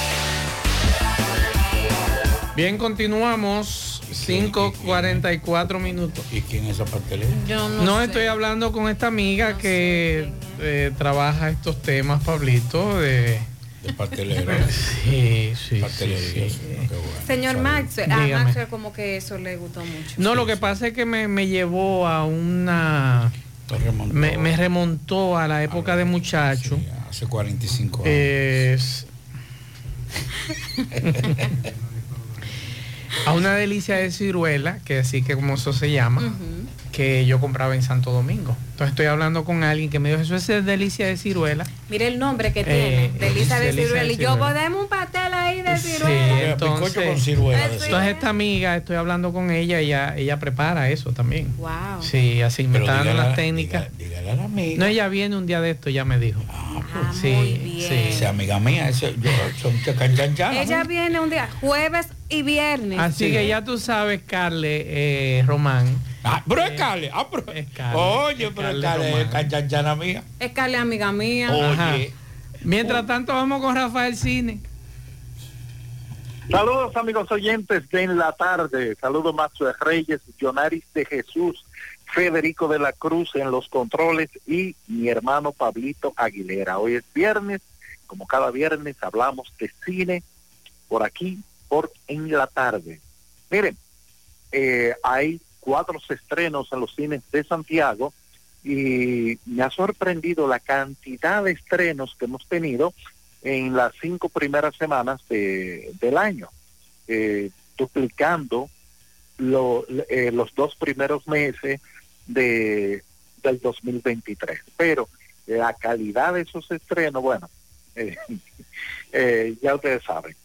Bien, continuamos. 5.44 minutos. ¿Y quién es esa pastelera? Yo No, estoy hablando con esta amiga que eh, trabaja estos temas, Pablito, de... De pastelera. Sí, sí. Pastelería. sí, sí. Qué bueno. Señor Maxwell, a Dígame. Maxwell como que eso le gustó mucho. No, lo que pasa es que me, me llevó a una... Me, me remontó a la época de muchacho. Hace 45 años. Es- a una delicia de ciruela, que así que como eso se llama, que yo compraba en Santo Domingo. Entonces estoy hablando con alguien que me dijo, eso es delicia de ciruela. Mire el nombre que Eh, tiene, Delisa de Delisa de ciruela. Y yo, podemos un pastel Sí, entonces, Eso entonces esta amiga, estoy hablando con ella, ella, ella prepara eso también. Wow. Sí, así me está dando las técnicas. dígale a la amiga. No, ella viene un día de esto, ya me dijo. Ah, sí, sí. Esa amiga mía, ese, yo, son. Ella viene un día, jueves y viernes. Así que ya tú sabes, Carle eh, Román. Ah, pero es Carle. Ah, pero, oye, pero es Carle, es mía. Es Carla, amiga mía. Ajá. Mientras tanto, vamos con Rafael Cine. Saludos amigos oyentes de En la Tarde. Saludos Macho Reyes, Jonaris de Jesús, Federico de la Cruz en los controles y mi hermano Pablito Aguilera. Hoy es viernes, como cada viernes hablamos de cine por aquí, por En la Tarde. Miren, eh, hay cuatro estrenos en los cines de Santiago y me ha sorprendido la cantidad de estrenos que hemos tenido en las cinco primeras semanas de- del año, eh, duplicando lo- eh, los dos primeros meses de, del 2023. Pero la calidad de esos estrenos, bueno, eh, eh, ya ustedes saben.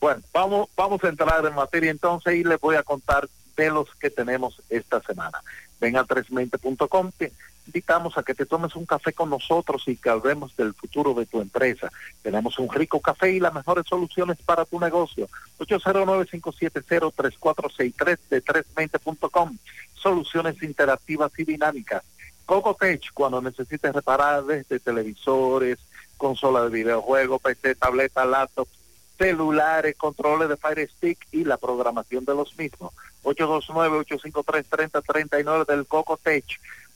Bueno, vamos, vamos a entrar en materia entonces y les voy a contar de los que tenemos esta semana. Ven a 320.com, que invitamos a que te tomes un café con nosotros y que hablemos del futuro de tu empresa. Tenemos un rico café y las mejores soluciones para tu negocio. 809-570-3463 de 320.com. Soluciones interactivas y dinámicas. Cocotech, cuando necesites reparar desde televisores, consola de videojuegos, PC, tableta, laptop, celulares, controles de Fire Stick y la programación de los mismos. 829-853-3039 del Cocotech.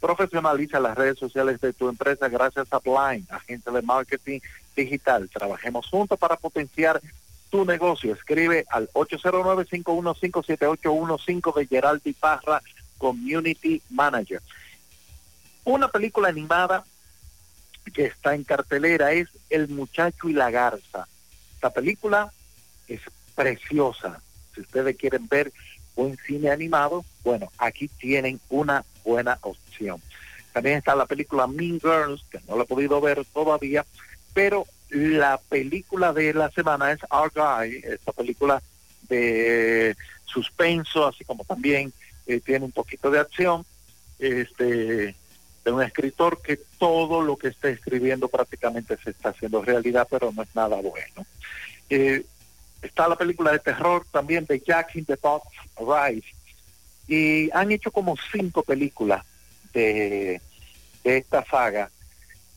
Profesionaliza las redes sociales de tu empresa gracias a Blind, agente de marketing digital. Trabajemos juntos para potenciar tu negocio. Escribe al 809-515-7815 de Geraldi Parra, Community Manager. Una película animada que está en cartelera es El muchacho y la garza. Esta película es preciosa. Si ustedes quieren ver buen cine animado, bueno, aquí tienen una buena opción. También está la película Mean Girls, que no la he podido ver todavía, pero la película de la semana es Our Guy, esta película de suspenso, así como también eh, tiene un poquito de acción, este de un escritor que todo lo que está escribiendo prácticamente se está haciendo realidad, pero no es nada bueno. Eh, está la película de terror también de Jack in the Box Rise, y han hecho como cinco películas de, esta saga,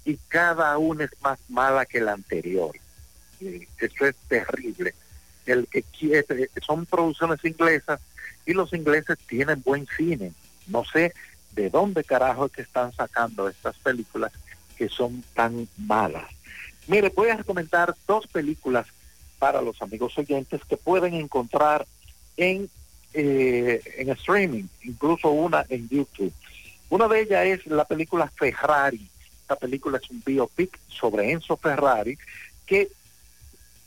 y cada una es más mala que la anterior. Eso es terrible. El que quiere, son producciones inglesas y los ingleses tienen buen cine. No sé de dónde carajo es que están sacando estas películas que son tan malas. Mire, voy a recomendar dos películas para los amigos oyentes que pueden encontrar en, eh, en streaming, incluso una en YouTube. Una de ellas es la película Ferrari. Esta película es un biopic sobre Enzo Ferrari que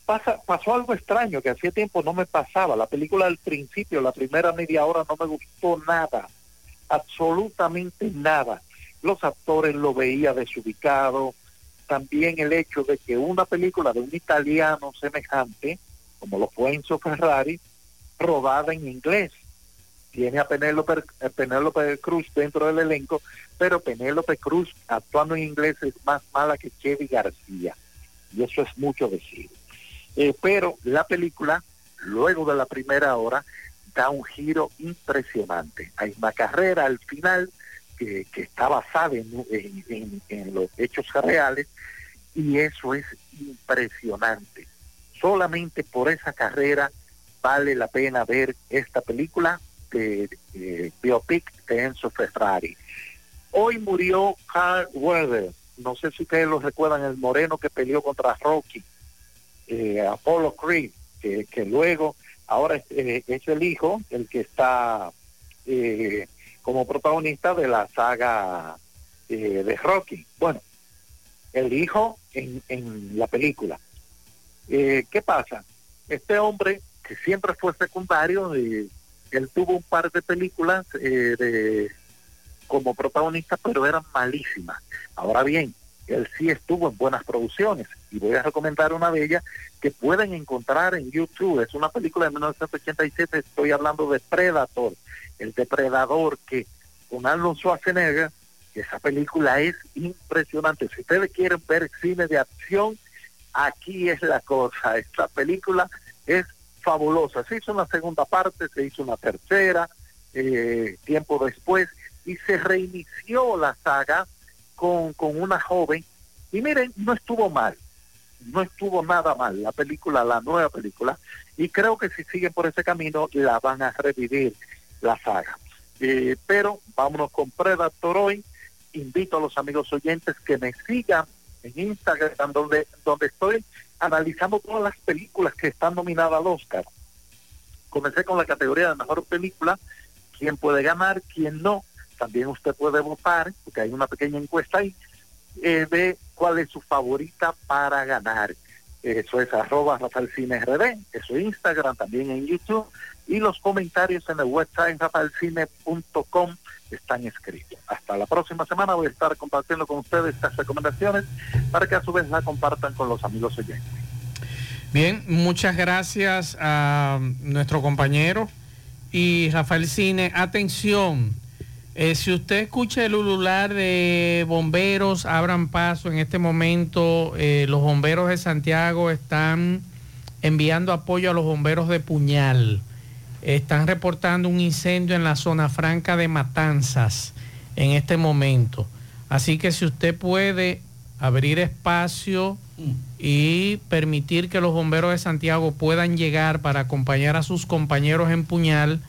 pasa, pasó algo extraño que hacía tiempo no me pasaba. La película al principio, la primera media hora no me gustó nada absolutamente nada. Los actores lo veía desubicado. También el hecho de que una película de un italiano semejante, como lo fue Enzo Ferrari, rodada en inglés. Tiene a Penélope, Cruz dentro del elenco, pero Penélope Cruz actuando en inglés es más mala que Chevy García. Y eso es mucho decir. Eh, pero la película, luego de la primera hora, da un giro impresionante. Hay una carrera al final que, está basada en, los hechos reales y eso es impresionante. Solamente por esa carrera vale la pena ver esta película de, biopic de Enzo Ferrari. Hoy murió Carl Weather, no sé si ustedes lo recuerdan, el moreno que peleó contra Rocky, eh, Apollo Creed, que, luego ahora eh, es, el hijo el que está eh, como protagonista de la saga eh, de Rocky. Bueno, el hijo en, en la película. ¿Qué pasa? Este hombre, que siempre fue secundario, él tuvo un par de películas de, como protagonista, pero eran malísimas. Ahora bien, él sí estuvo en buenas producciones y voy a recomendar una de ellas que pueden encontrar en YouTube. Es una película de 1987, estoy hablando de Predator, el depredador que con Arnold Schwarzenegger, esa película es impresionante. Si ustedes quieren ver cine de acción, aquí es la cosa. Esta película es fabulosa. Se hizo una segunda parte, se hizo una tercera, eh, tiempo después, y se reinició la saga con, con una joven y miren, no estuvo mal, no estuvo nada mal la película, la nueva película, y creo que si siguen por ese camino la van a revivir la saga. Eh, pero vámonos con Predator hoy. Invito a los amigos oyentes que me sigan en Instagram, donde, donde estoy analizando todas las películas que están nominadas al Oscar. Comencé con la categoría de mejor película, quién puede ganar, quién no, también usted puede votar, porque hay una pequeña encuesta ahí, eh, de cuál es su favorita para ganar. Eso es arroba Rafael Cine eso es Instagram, también en YouTube, y los comentarios en el website rafaelcine.com están escritos. Hasta la próxima semana voy a estar compartiendo con ustedes estas recomendaciones para que a su vez la compartan con los amigos oyentes. Bien, muchas gracias a nuestro compañero y Rafael Cine. Atención, Eh, si usted escucha el ulular de bomberos, abran paso. En este momento eh, los bomberos de Santiago están enviando apoyo a los bomberos de Puñal. Están reportando un incendio en la zona franca de Matanzas en este momento. Así que si usted puede abrir espacio y permitir que los bomberos de Santiago puedan llegar para acompañar a sus compañeros en Puñal,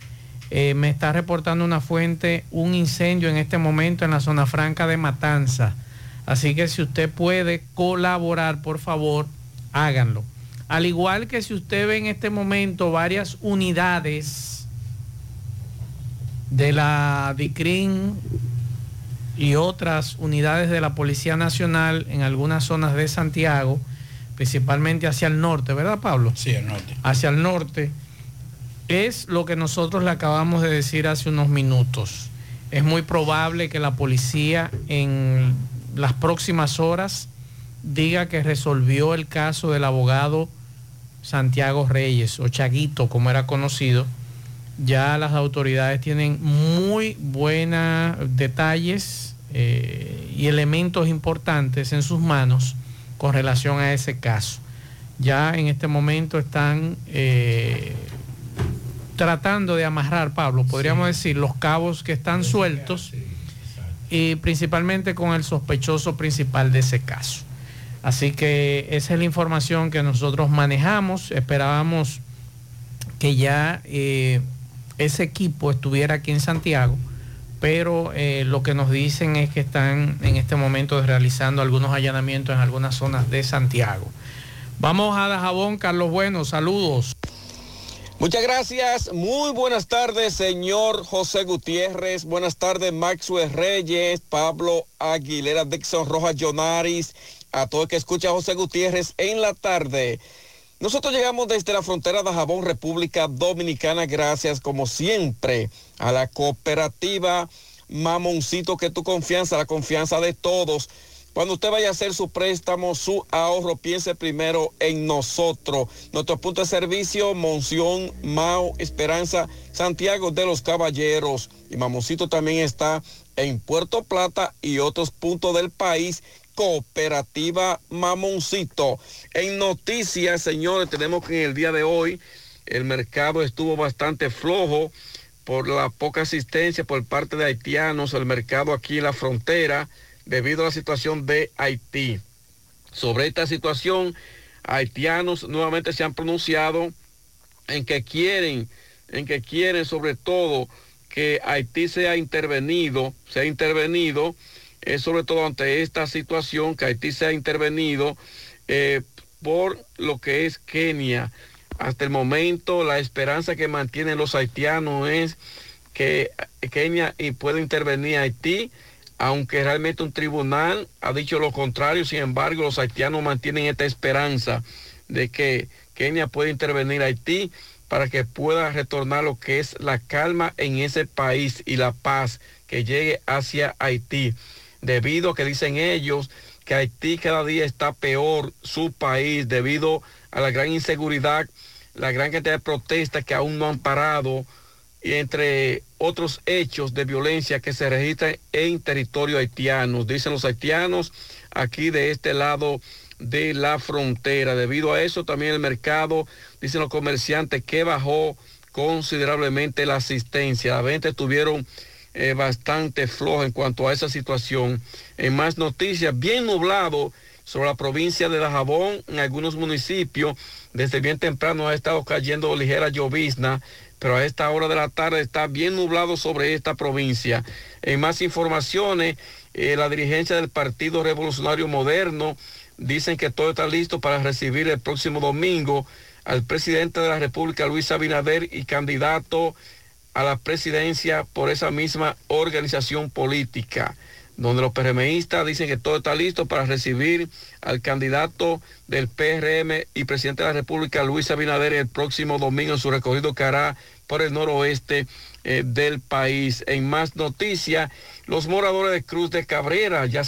eh, me está reportando una fuente un incendio en este momento en la zona franca de Matanza. Así que si usted puede colaborar, por favor, háganlo. Al igual que si usted ve en este momento varias unidades de la DICRIN y otras unidades de la Policía Nacional en algunas zonas de Santiago, principalmente hacia el norte, ¿verdad Pablo? Sí, al norte. Hacia el norte es lo que nosotros le acabamos de decir hace unos minutos. Es muy probable que la policía en las próximas horas diga que resolvió el caso del abogado Santiago Reyes, o Chaguito, como era conocido. Ya las autoridades tienen muy buenos detalles eh, y elementos importantes en sus manos con relación a ese caso. Ya en este momento están eh, tratando de amarrar, Pablo, podríamos decir, los cabos que están sueltos y principalmente con el sospechoso principal de ese caso. Así que esa es la información que nosotros manejamos. Esperábamos que ya eh, ese equipo estuviera aquí en Santiago, pero eh, lo que nos dicen es que están en este momento realizando algunos allanamientos en algunas zonas de Santiago. Vamos a Dajabón, Carlos Bueno, saludos. Muchas gracias. Muy buenas tardes, señor José Gutiérrez. Buenas tardes, Maxwell Reyes, Pablo Aguilera, Dixon Rojas Jonaris, a todo el que escucha a José Gutiérrez en la tarde. Nosotros llegamos desde la frontera de Jabón, República Dominicana, gracias como siempre a la cooperativa Mamoncito, que tu confianza, la confianza de todos. Cuando usted vaya a hacer su préstamo, su ahorro, piense primero en nosotros. Nuestro punto de servicio, Monción, Mao, Esperanza, Santiago de los Caballeros. Y Mamoncito también está en Puerto Plata y otros puntos del país. Cooperativa Mamoncito. En noticias, señores, tenemos que en el día de hoy el mercado estuvo bastante flojo por la poca asistencia por parte de haitianos, el mercado aquí en la frontera debido a la situación de Haití. Sobre esta situación, haitianos nuevamente se han pronunciado en que quieren, en que quieren sobre todo que Haití sea intervenido, sea intervenido, eh, sobre todo ante esta situación, que Haití sea intervenido eh, por lo que es Kenia. Hasta el momento la esperanza que mantienen los haitianos es que Kenia pueda intervenir Haití aunque realmente un tribunal ha dicho lo contrario, sin embargo los haitianos mantienen esta esperanza de que Kenia pueda intervenir a Haití para que pueda retornar lo que es la calma en ese país y la paz que llegue hacia Haití, debido a que dicen ellos que Haití cada día está peor su país debido a la gran inseguridad, la gran cantidad de protestas que aún no han parado y entre otros hechos de violencia que se registran en territorio haitiano. Dicen los haitianos aquí de este lado de la frontera. Debido a eso también el mercado, dicen los comerciantes, que bajó considerablemente la asistencia. La venta estuvieron eh, bastante floja en cuanto a esa situación. En más noticias, bien nublado sobre la provincia de Dajabón, en algunos municipios. Desde bien temprano ha estado cayendo ligera llovizna pero a esta hora de la tarde está bien nublado sobre esta provincia. En más informaciones, eh, la dirigencia del Partido Revolucionario Moderno dicen que todo está listo para recibir el próximo domingo al presidente de la República, Luis Abinader, y candidato a la presidencia por esa misma organización política donde los PRMistas dicen que todo está listo para recibir al candidato del PRM y presidente de la República, Luis Abinader, el próximo domingo en su recorrido que hará por el noroeste eh, del país. En más noticias, los moradores de Cruz de Cabrera ya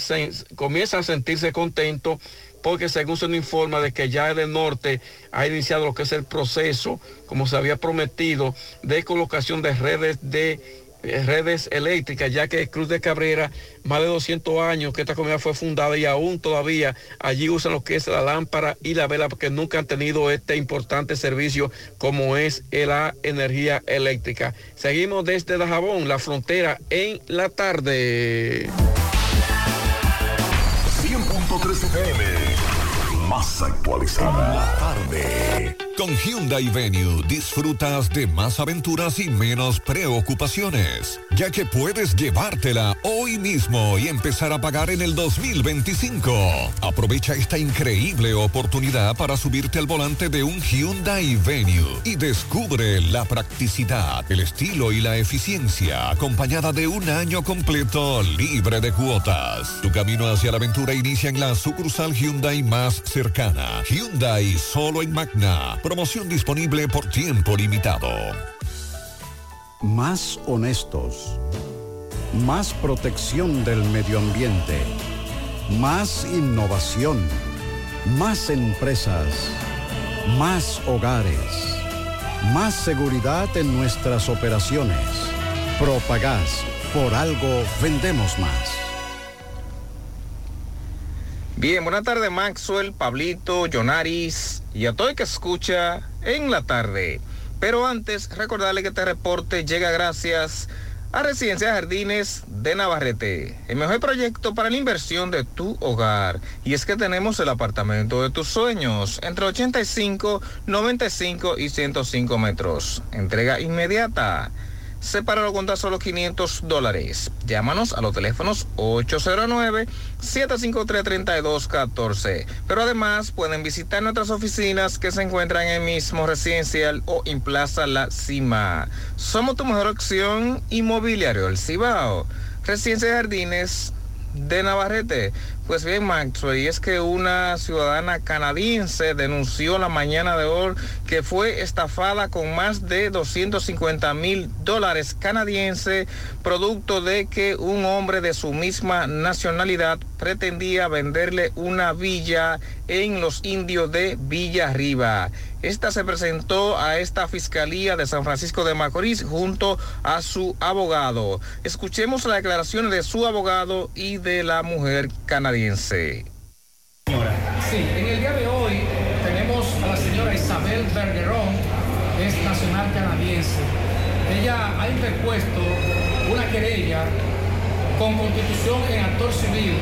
comienzan a sentirse contentos porque según se nos informa de que ya el norte ha iniciado lo que es el proceso, como se había prometido, de colocación de redes de redes eléctricas, ya que Cruz de Cabrera, más de 200 años que esta comunidad fue fundada y aún todavía allí usan lo que es la lámpara y la vela porque nunca han tenido este importante servicio como es la energía eléctrica. Seguimos desde Dajabón, la frontera en la tarde. 100.3 FM. Más actualizada. La tarde. Con Hyundai Venue disfrutas de más aventuras y menos preocupaciones, ya que puedes llevártela hoy mismo y empezar a pagar en el 2025. Aprovecha esta increíble oportunidad para subirte al volante de un Hyundai Venue y descubre la practicidad, el estilo y la eficiencia acompañada de un año completo libre de cuotas. Tu camino hacia la aventura inicia en la sucursal Hyundai más cercana. Hyundai solo en Magna. Promoción disponible por tiempo limitado. Más honestos. Más protección del medio ambiente. Más innovación. Más empresas. Más hogares. Más seguridad en nuestras operaciones. Propagás. Por algo vendemos más. Bien, buenas tardes Maxwell, Pablito, Jonaris y a todo el que escucha en la tarde. Pero antes, recordarle que este reporte llega gracias a Residencia Jardines de Navarrete, el mejor proyecto para la inversión de tu hogar. Y es que tenemos el apartamento de tus sueños, entre 85, 95 y 105 metros. Entrega inmediata. Sepáralo con tan solo 500 dólares. Llámanos a los teléfonos 809-753-3214. Pero además pueden visitar nuestras oficinas que se encuentran en el mismo residencial o en Plaza La Cima. Somos tu mejor opción inmobiliario, el Cibao. Residencia de Jardines de Navarrete. Pues bien, Maxwell, y es que una ciudadana canadiense denunció la mañana de hoy que fue estafada con más de 250 mil dólares canadienses, producto de que un hombre de su misma nacionalidad pretendía venderle una villa en los indios de Villa Arriba. Esta se presentó a esta Fiscalía de San Francisco de Macorís junto a su abogado. Escuchemos las declaraciones de su abogado y de la mujer canadiense. Sí, en el día de hoy tenemos a la señora Isabel Bergeron, es nacional canadiense. Ella ha interpuesto una querella con constitución en actor civil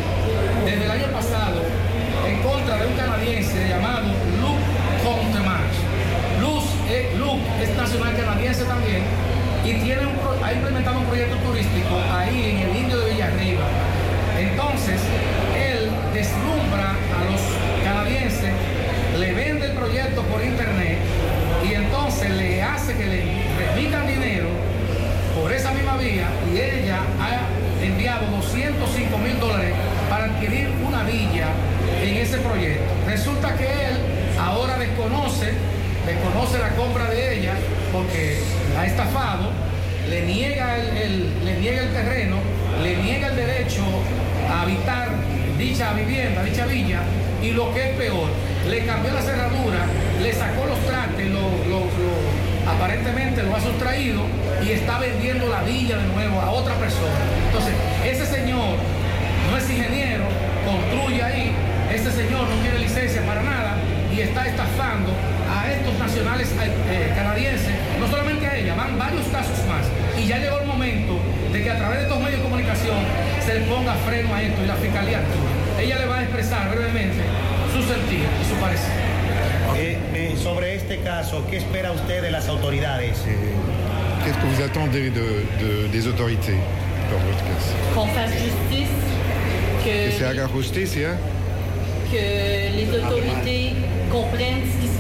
desde el año pasado en contra de un canadiense llamado Luc Contemach. Luz, es nacional canadiense también y tiene ha implementado un proyecto turístico ahí en el Indio de Villarriba. Entonces, él deslumbra a los canadienses, le vende el proyecto por internet y entonces le hace que le remitan dinero por esa misma vía y ella ha enviado 205 mil dólares para adquirir una villa en ese proyecto. Resulta que él ahora desconoce, desconoce la compra de ella porque ha estafado, le niega el, le niega el terreno, le niega el derecho a habitar dicha vivienda, dicha villa, y lo que es peor, le cambió la cerradura, le sacó los trastes, lo, aparentemente lo ha sustraído y está vendiendo la villa de nuevo a otra persona. Entonces, ese señor no es ingeniero, construye ahí, ese señor no tiene licencia para nada y está estafando nacionales eh, canadienses, no solamente a ella, van varios casos más. Y ya llegó el momento de que a través de estos medios de comunicación se le ponga freno a esto y la fiscalía. Ella le va a expresar brevemente su sentir y su parecer. Eh, eh, sobre este caso, ¿qué espera usted de las autoridades? Qu'est-ce que vous attendez de- de- des autorités dans votre cas qu'on fasse justice, Que se que, haga justicia, que les autorités comprennent ce qui se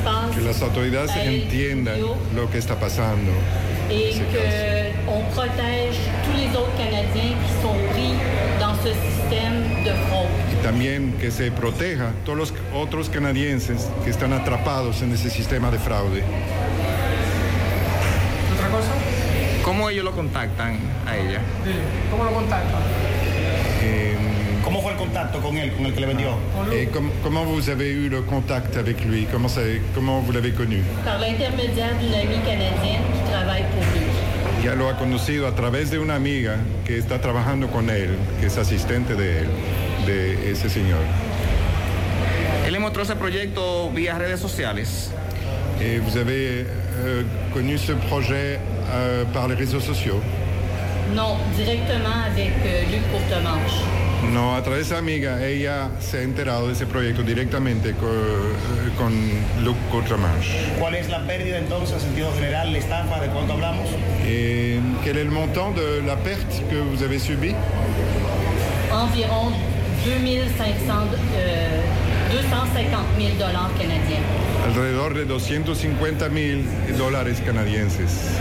las autoridades entiendan lo que está pasando. et qu'on protège tous les autres Canadiens qui sont pris dans ce système de fraude. Y también que se proteja todos los otros canadienses que están atrapados en ese sistema de fraude. ¿Otra cosa? ¿Cómo ellos lo contactan a ella? ¿Cómo lo contactan? ¿Cómo fue el contacto con él, con el que le vendió? Et com- comment vous avez eu le contact avec lui? Comment, ça- comment vous l'avez connu? Par l'intermédiaire d'une amie canadienne qui travaille pour lui. ya lo ha conocido a través de una amiga que está trabajando con él, que es asistente de él, de ese señor. Él le mostró ese proyecto vía redes sociales. Et vous avez euh, connu ce projet euh, par les réseaux sociaux? Non, directement avec euh, Luc Courtemanche. No, a través de esa amiga, ella se ha enterado de ese proyecto directamente con, eh, con Luc Courtemanche. ¿Cuál es la pérdida entonces en sentido general, la estafa, de cuánto hablamos? Et quel est le montant de la perte que vous avez subie Environ 2500, euh, 250 000 dollars canadiens. Alrededor de 250 mil dólares canadienses.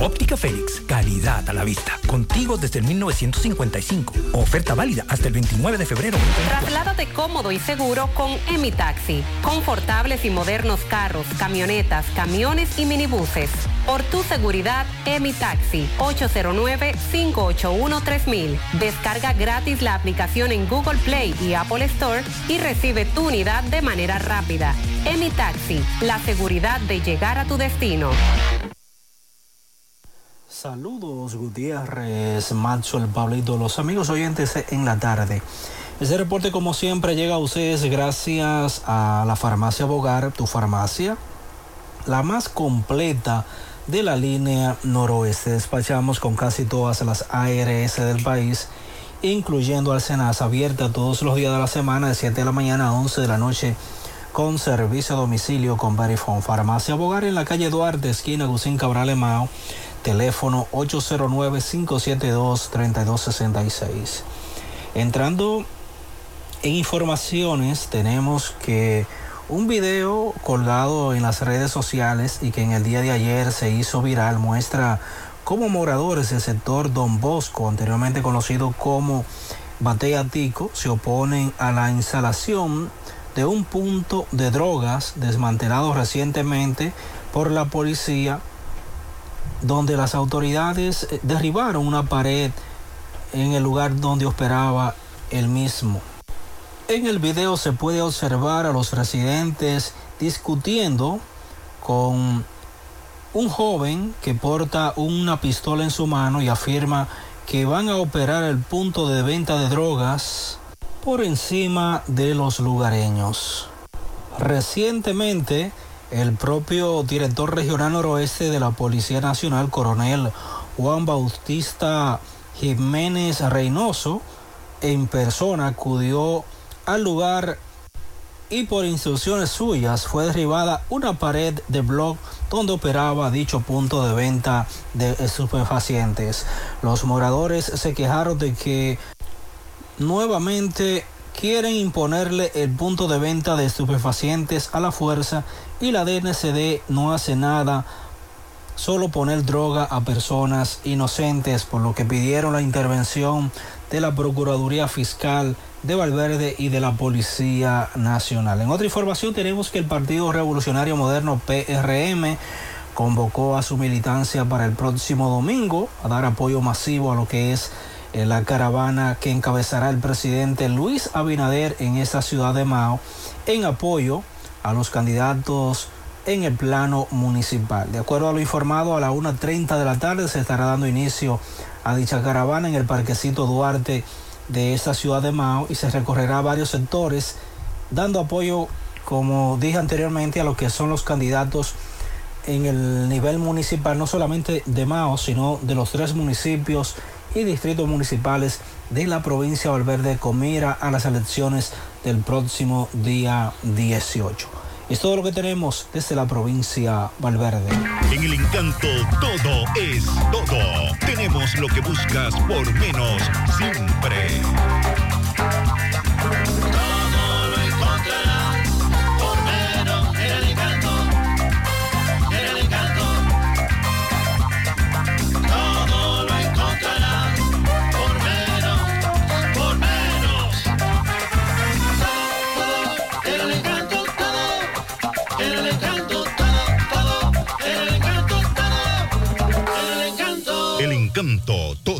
Óptica Félix, calidad a la vista. Contigo desde el 1955. Oferta válida hasta el 29 de febrero. Trasládate cómodo y seguro con Emi Taxi. Confortables y modernos carros, camionetas, camiones y minibuses. Por tu seguridad, Emi Taxi. 809-581-3000. Descarga gratis la aplicación en Google Play y Apple Store y recibe tu unidad de manera rápida. Emi Taxi. La seguridad de llegar a tu destino. Saludos Gutiérrez, el Pablito, los amigos oyentes en la tarde. Este reporte como siempre llega a ustedes gracias a la farmacia Bogar, tu farmacia, la más completa de la línea noroeste. Despachamos con casi todas las ARS del país, incluyendo Alcenas, abierta todos los días de la semana de 7 de la mañana a 11 de la noche con servicio a domicilio con Verifone. Farmacia Bogar en la calle Duarte, esquina Gusín Cabral Emao teléfono 809-572-3266. Entrando en informaciones, tenemos que un video colgado en las redes sociales y que en el día de ayer se hizo viral muestra cómo moradores del sector Don Bosco, anteriormente conocido como Batea Tico, se oponen a la instalación de un punto de drogas desmantelado recientemente por la policía donde las autoridades eh, derribaron una pared en el lugar donde operaba el mismo. En el video se puede observar a los residentes discutiendo con un joven que porta una pistola en su mano y afirma que van a operar el punto de venta de drogas por encima de los lugareños. Recientemente, el propio director regional noroeste de la Policía Nacional, coronel Juan Bautista Jiménez Reynoso, en persona acudió al lugar y por instrucciones suyas fue derribada una pared de blog donde operaba dicho punto de venta de estupefacientes. Los moradores se quejaron de que nuevamente quieren imponerle el punto de venta de estupefacientes a la fuerza y la DNCD no hace nada, solo poner droga a personas inocentes, por lo que pidieron la intervención de la Procuraduría Fiscal de Valverde y de la Policía Nacional. En otra información tenemos que el Partido Revolucionario Moderno PRM convocó a su militancia para el próximo domingo a dar apoyo masivo a lo que es eh, la caravana que encabezará el presidente Luis Abinader en esta ciudad de Mao en apoyo los candidatos en el plano municipal. De acuerdo a lo informado, a la 1.30 de la tarde se estará dando inicio a dicha caravana en el parquecito Duarte de esta ciudad de Mao y se recorrerá varios sectores dando apoyo, como dije anteriormente, a lo que son los candidatos en el nivel municipal, no solamente de Mao, sino de los tres municipios y distritos municipales de la provincia de Valverde con mira a las elecciones del próximo día 18. Es todo lo que tenemos desde la provincia Valverde. En el encanto todo es todo. Tenemos lo que buscas por menos siempre. Encanto.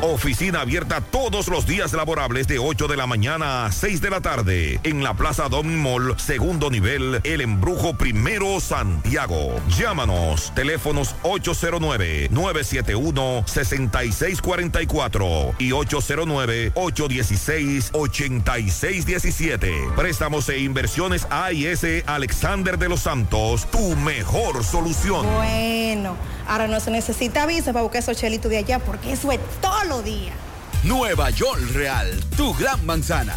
Oficina abierta todos los días laborables de 8 de la mañana a 6 de la tarde en la Plaza Domin Mall, segundo nivel, El Embrujo Primero, Santiago. Llámanos, teléfonos 809-971-6644 y 809-816-8617. Préstamos e inversiones AIS Alexander de los Santos, tu mejor solución. Bueno, ahora no se necesita visa para buscar esos chelitos de allá porque eso es todos los días. Nueva York Real, tu gran manzana.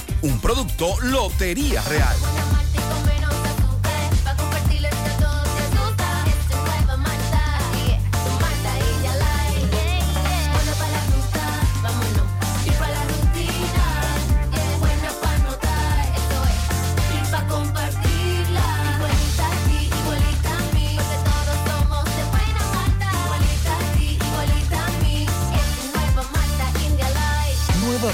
Un producto Lotería Real.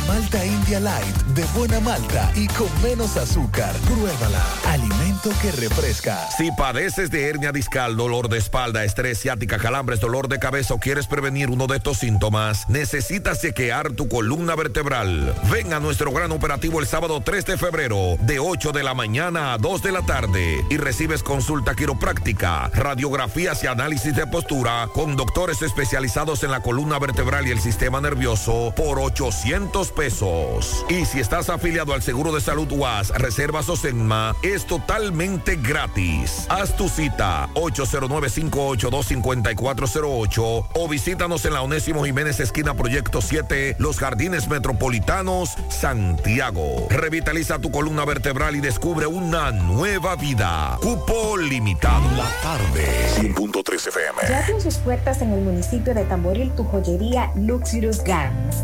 Malta India Light. De buena malta y con menos azúcar. Pruébala. Alimento que refresca. Si padeces de hernia discal, dolor de espalda, estrés, ciática, calambres, dolor de cabeza o quieres prevenir uno de estos síntomas, necesitas chequear tu columna vertebral. Ven a nuestro gran operativo el sábado 3 de febrero, de 8 de la mañana a 2 de la tarde, y recibes consulta quiropráctica, radiografías y análisis de postura con doctores especializados en la columna vertebral y el sistema nervioso por 800 pesos. Y si estás afiliado al Seguro de Salud UAS, Reservas o Senma, es totalmente gratis. Haz tu cita 809-582-5408 o visítanos en la Onésimo Jiménez Esquina Proyecto 7, Los Jardines Metropolitanos, Santiago. Revitaliza tu columna vertebral y descubre una nueva vida. Cupo limitado. La tarde. 100.3 FM. Ya sus puertas en el municipio de Tamboril tu joyería Luxurious Garments,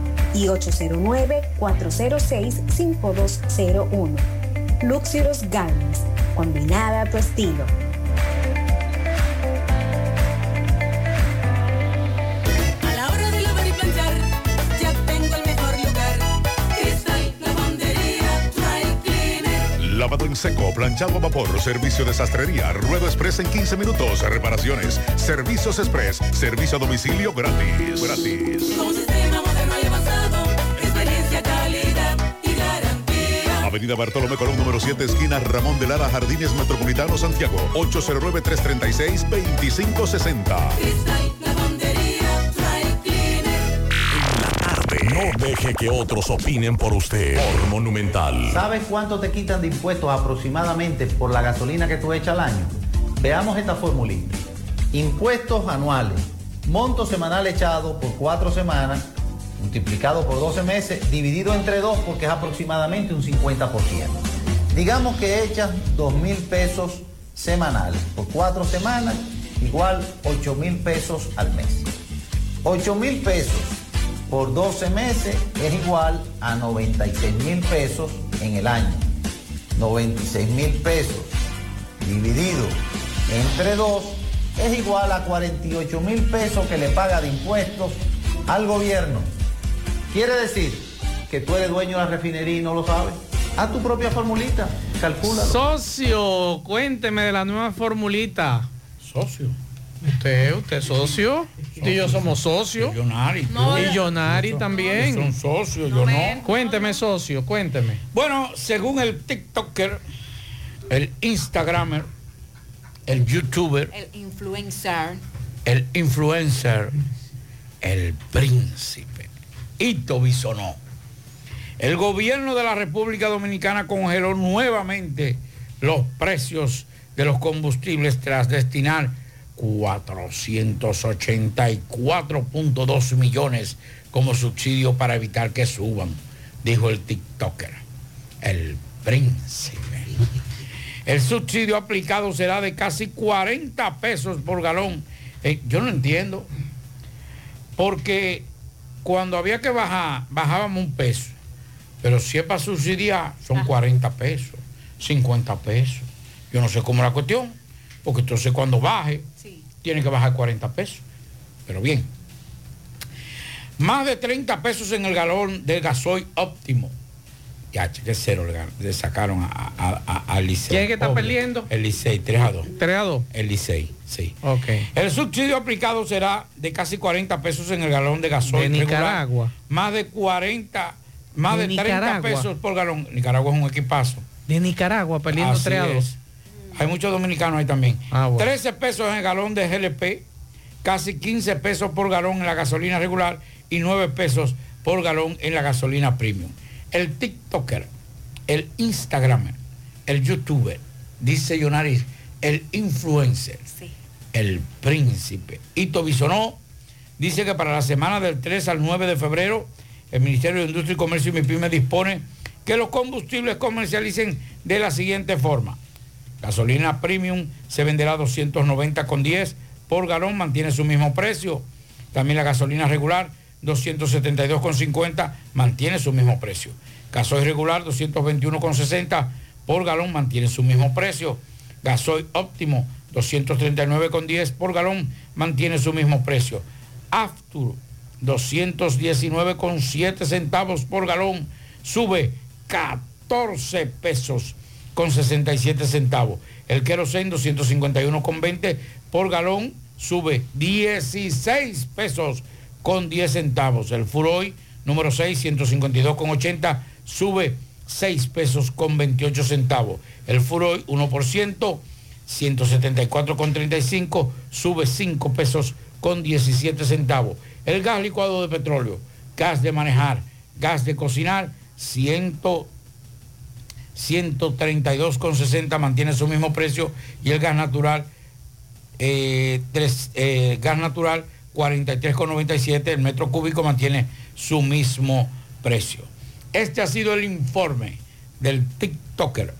y 809-406-5201. Luxurious Garments, combinada a tu estilo. A la hora de lavar y planchar, ya tengo el mejor lugar. Cristal Lavandería Dry Cleaner. Lavado en seco, planchado a vapor, servicio de sastrería, ruedo express en 15 minutos, reparaciones, servicios express, servicio a domicilio gratis. Gratis. Avenida Bartolomé Colón, número 7, esquina Ramón de Lara, Jardines Metropolitano, Santiago. 809-336-2560. Cristal Lavandería Dry Cleaner. No deje que otros opinen por usted. Por Monumental. ¿Sabes cuánto te quitan de impuestos aproximadamente por la gasolina que tú echas al año? Veamos esta formulita. Impuestos anuales. Monto semanal echado por cuatro semanas, multiplicado por 12 meses, dividido entre dos porque es aproximadamente un 50%. Digamos que echas 2 mil pesos semanales por cuatro semanas, igual 8 mil pesos al mes. 8 mil pesos por 12 meses es igual a 96 mil pesos en el año. 96 mil pesos dividido entre dos es igual a 48 mil pesos que le paga de impuestos al gobierno. Quiere decir que tú eres dueño de la refinería y no lo sabes. Haz tu propia formulita, calcula. Socio, cuénteme de la nueva formulita. Socio. Usted, usted es socio. Tú y yo somos socios. Y Yonari también. Son socios, yo no. Cuénteme, socio, cuénteme. Bueno, según el TikToker, el Instagramer, el YouTuber, El influencer. el influencer, el príncipe, Ito Bisonó. El gobierno de la República Dominicana congeló nuevamente los precios de los combustibles tras destinar 484.2 millones como subsidio para evitar que suban, dijo el TikToker, el príncipe. El subsidio aplicado será de casi 40 pesos por galón. Eh, yo no entiendo, porque cuando había que bajar, bajábamos un peso, pero si es para subsidiar, son 40 pesos, 50 pesos. Yo no sé cómo es la cuestión, porque entonces cuando baje, tiene que bajar 40 pesos. Pero bien, más de 30 pesos en el galón del gasoil óptimo. Ya, que cero le, sacaron a, a, a- al Licey. ¿Quién es que está Obvio. perdiendo? El Licey, 3 a 2. 3 a 2. El Licey, sí. Ok. El subsidio aplicado será de casi 40 pesos en el galón de De gasoil. regular. Nicaragua. Más de 40, más De de, 30 Nicaragua. pesos por galón. Nicaragua es un equipazo. De Nicaragua, perdiendo Así 3 a 2. es. Hay muchos dominicanos ahí también. Ah, bueno. 13 pesos en el galón de GLP, casi 15 pesos por galón en la gasolina regular y 9 pesos por galón en la gasolina premium. El TikToker, el Instagramer, el YouTuber, dice Yonaris, el influencer, el príncipe. Ito Bisonó dice que para la semana del 3 al 9 de febrero, el Ministerio de Industria y Comercio y MIPYME dispone que los combustibles comercialicen de la siguiente forma. Gasolina premium se venderá 290 con 10 por galón, mantiene su mismo precio. También la gasolina regular 272 con 50 mantiene su mismo precio. Gasoil regular 221 con 60 por galón mantiene su mismo precio. Gasoil óptimo 239 con 10 por galón mantiene su mismo precio. Aftur 219 con 7 centavos por galón sube 14 pesos con 67 centavos. El kerosene 251 con 20 por galón sube 16 pesos con 10 centavos. El Furoy número 6 152 con 80 sube 6 pesos con 28 centavos. El Furoy 1% 174 con 35 sube 5 pesos con 17 centavos. El gas licuado de petróleo, gas de manejar, gas de cocinar 100 132,60 mantiene su mismo precio y el gas natural, eh, tres- eh, gas natural 43,97, el metro cúbico mantiene su mismo precio. Este ha sido el informe del TikToker,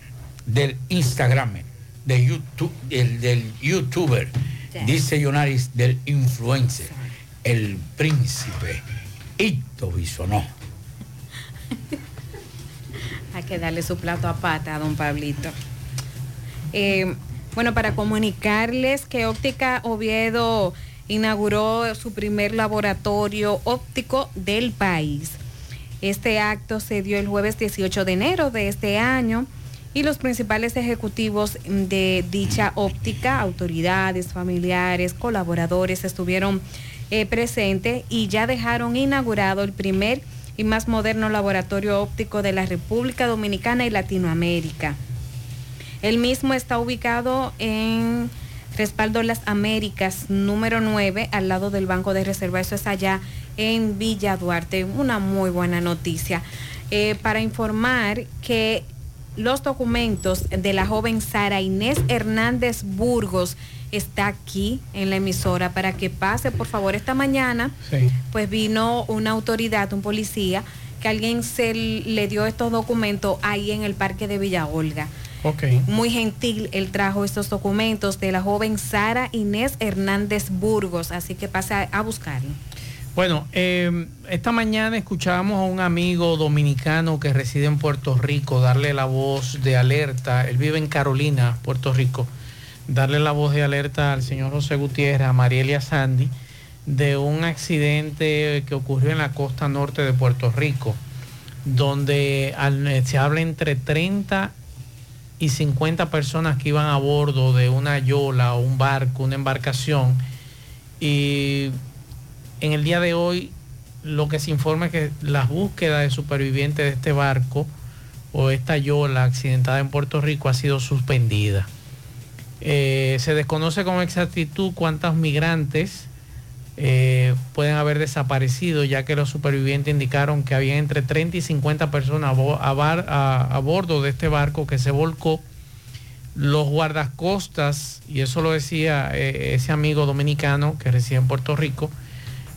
del Instagramer, de YouTube, del, del YouTuber, dice Yonaris, del influencer, el príncipe Ito Bisonó. Hay que darle su plato a pata a don Pablito. Eh, bueno, para comunicarles que Óptica Oviedo inauguró su primer laboratorio óptico del país. Este acto se dio el jueves 18 de enero de este año y los principales ejecutivos de dicha óptica, autoridades, familiares, colaboradores estuvieron eh, presentes y ya dejaron inaugurado el primer y más moderno laboratorio óptico de la República Dominicana y Latinoamérica. El mismo está ubicado en Respaldo Las Américas, número 9, al lado del Banco de Reserva. Eso es allá en Villa Duarte. Una muy buena noticia. Eh, para informar que los documentos de la joven Sara Inés Hernández Burgos está aquí en la emisora para que pase, por favor, esta mañana pues vino una autoridad, un policía, que alguien se le dio estos documentos ahí en el parque de Villa Olga. Muy gentil, él trajo estos documentos de la joven Sara Inés Hernández Burgos, así que pasa a buscarlo. Bueno, eh, esta mañana escuchábamos a un amigo dominicano que reside en Puerto Rico darle la voz de alerta. Él vive en Carolina, Puerto Rico. darle la voz de alerta al señor José Gutiérrez, a Marielia Sandy, de un accidente que ocurrió en la costa norte de Puerto Rico, donde al- se habla entre 30 y 50 personas que iban a bordo de una yola o un barco, una embarcación. Y en el día de hoy lo que se informa es que las búsquedas de supervivientes de este barco o esta yola accidentada en Puerto Rico ha sido suspendida. Eh, se desconoce con exactitud cuántos migrantes eh, pueden haber desaparecido, ya que los supervivientes indicaron que había entre 30 y 50 personas a, bo- a bar- a- a bordo de este barco que se volcó. Los guardacostas, y eso lo decía eh, ese amigo dominicano que reside en Puerto Rico,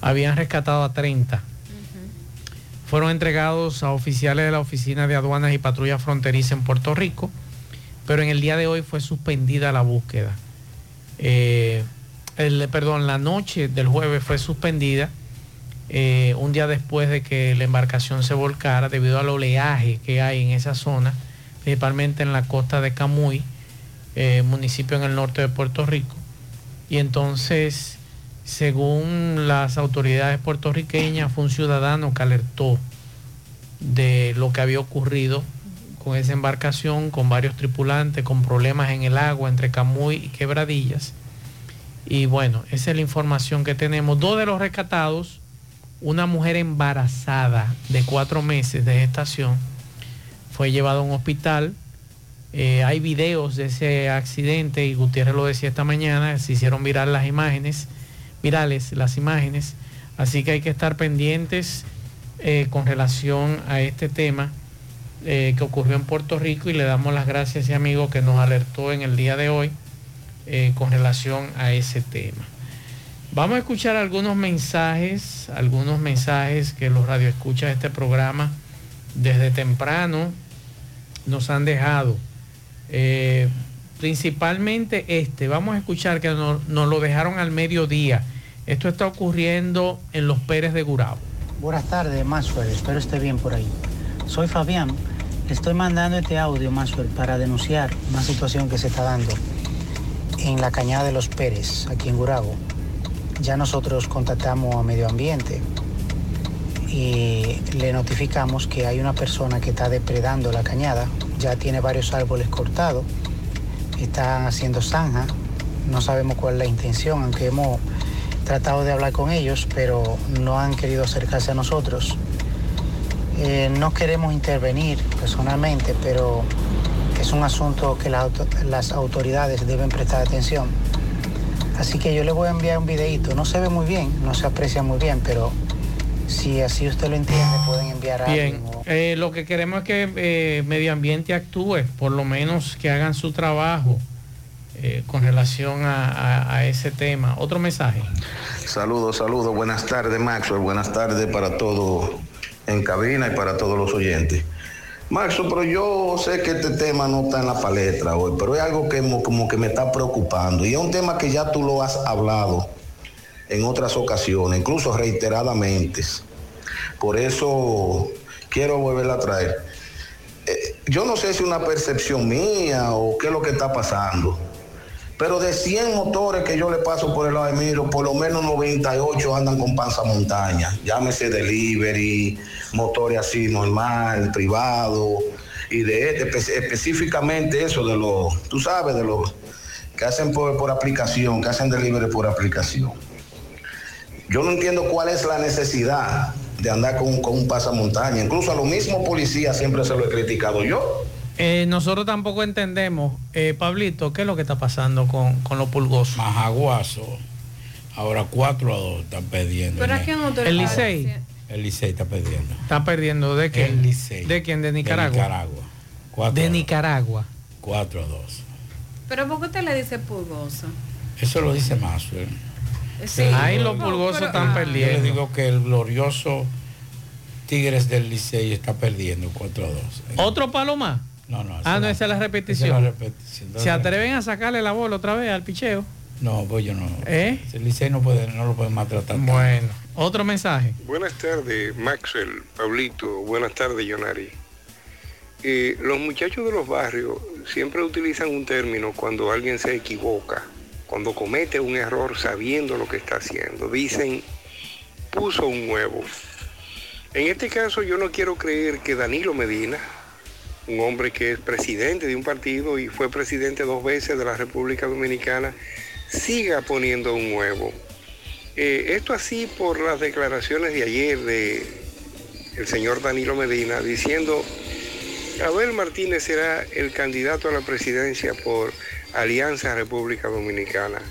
habían rescatado a 30. Fueron entregados a oficiales de la Oficina de Aduanas y Patrulla Fronteriza en Puerto Rico, pero en el día de hoy fue suspendida la búsqueda. Eh, perdón, la noche del jueves fue suspendida eh, un día después de que la embarcación se volcara debido al oleaje que hay en esa zona, principalmente en la costa de Camuy, eh, municipio en el norte de Puerto Rico. Y entonces, según las autoridades puertorriqueñas, fue un ciudadano que alertó de lo que había ocurrido con esa embarcación, con varios tripulantes, con problemas en el agua entre Camuy y Quebradillas. Y bueno, esa es la información que tenemos. Dos de los rescatados, una mujer embarazada de cuatro meses de gestación, fue llevada a un hospital. Eh, hay videos de ese accidente y Gutiérrez lo decía esta mañana, se hicieron viral las imágenes, virales las imágenes, así que hay que estar pendientes eh, con relación a este tema eh, que ocurrió en Puerto Rico y le damos las gracias a ese amigo que nos alertó en el día de hoy eh, con relación a ese tema. Vamos a escuchar algunos mensajes, algunos mensajes que los radioescuchas de este programa desde temprano nos han dejado. Eh, principalmente este, vamos a escuchar que nos, nos lo dejaron al mediodía. Esto está ocurriendo en Los Pérez de Gurabo. Buenas tardes, Maxwell. Espero esté bien por ahí. Soy Fabián. Estoy mandando este audio, Maxwell, para denunciar una situación que se está dando en la cañada de los Pérez, aquí en Gurabo. Ya nosotros contactamos a Medio Ambiente y le notificamos que hay una persona que está depredando la cañada. Ya tiene varios árboles cortados, están haciendo zanja. No sabemos cuál es la intención, aunque hemos tratado de hablar con ellos, pero no han querido acercarse a nosotros. Eh, no queremos intervenir personalmente, pero es un asunto que la auto- las autoridades deben prestar atención. Así que yo le voy a enviar un videito. No se ve muy bien, no se aprecia muy bien, pero si así usted lo entiende, pueden enviar a Bien, alguien. eh, lo que queremos es que eh, Medio Ambiente actúe, por lo menos que hagan su trabajo eh, con relación a, a- a ese tema. Otro mensaje. Saludos, saludos. Buenas tardes, Maxwell. Buenas tardes para todos en cabina y para todos los oyentes. Maxwell, pero yo sé que este tema no está en la palestra hoy, pero es algo que mo- como que me está preocupando. Y es un tema que ya tú lo has hablado en otras ocasiones, incluso reiteradamente. Por eso quiero volver a traer. Eh, yo no sé si es una percepción mía o qué es lo que está pasando. Pero de 100 motores que yo le paso por el lado de Miro, por lo menos 98 andan con panza montaña. Llámese delivery, motores así normal, privado. Y de este, espe- específicamente eso de los, tú sabes, de los que hacen por, por aplicación, que hacen delivery por aplicación. Yo no entiendo cuál es la necesidad de andar con, con un pasamontaña. Incluso a los mismos policías siempre se lo he criticado yo. Eh, nosotros tampoco entendemos, eh, Pablito, qué es lo que está pasando con, con los pulgosos. Majaguazo. Ahora 4 a 2 están perdiendo. Pero ¿no? aquí otro El Licey. El Licey está perdiendo. Está perdiendo de quién? El Licey. ¿De quién? De Nicaragua. De Nicaragua. Cuatro de a dos. Nicaragua. 4 a 2. Pero ¿por qué usted le dice pulgoso? Eso lo dice Maxwell. Sí. Ay, los pulgosos pero- están ah. Yo le perdiendo. digo que el glorioso Tigres del Licey está perdiendo 4 a 2. ¿Otro palo más? No, no. Ah, no, esa es la repetición. esa es la repetición. ¿Se atreven a sacarle la bola otra vez al picheo? No, pues yo no. ¿Eh? El Licey no, puede, no lo puede maltratar. tanto. Bueno, otro mensaje. Buenas tardes, Maxwell, Pablito. Buenas tardes, Yonari. Eh, los muchachos de los barrios siempre utilizan un término cuando alguien se equivoca, cuando comete un error sabiendo lo que está haciendo. Dicen, puso un huevo. En este caso yo no quiero creer que Danilo Medina, un hombre que es presidente de un partido y fue presidente dos veces de la República Dominicana, siga poniendo un huevo. Eh, esto así por las declaraciones de ayer de el señor Danilo Medina diciendo Abel Martínez será el candidato a la presidencia por Alianza República Dominicana.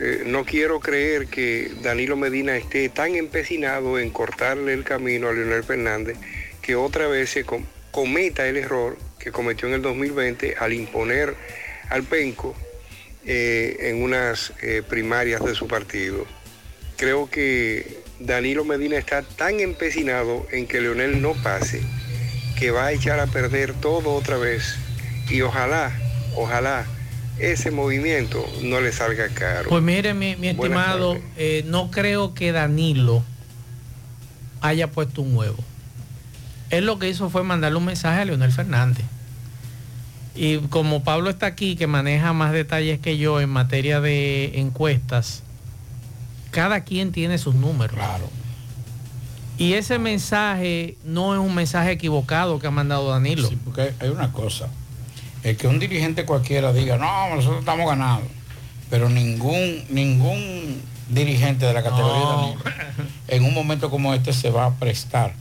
Eh, no quiero creer que Danilo Medina esté tan empecinado en cortarle el camino a Leonel Fernández que otra vez se com- cometa el error que cometió en el 2020 al imponer al penco eh, en unas eh, primarias de su partido. Creo que Danilo Medina está tan empecinado en que Leonel no pase que va a echar a perder todo otra vez y ojalá, ojalá ese movimiento no le salga caro. Pues mire, mi, estimado, eh, no creo que Danilo haya puesto un huevo. Él lo que hizo fue mandarle un mensaje a Leonel Fernández. Y como Pablo está aquí, que maneja más detalles que yo en materia de encuestas, cada quien tiene sus números. Claro. Y ese mensaje no es un mensaje equivocado que ha mandado Danilo. Sí, porque hay una cosa. El que un dirigente cualquiera diga, no, nosotros estamos ganando. Pero ningún, ningún dirigente de la categoría No. Danilo, en un momento como este se va a prestar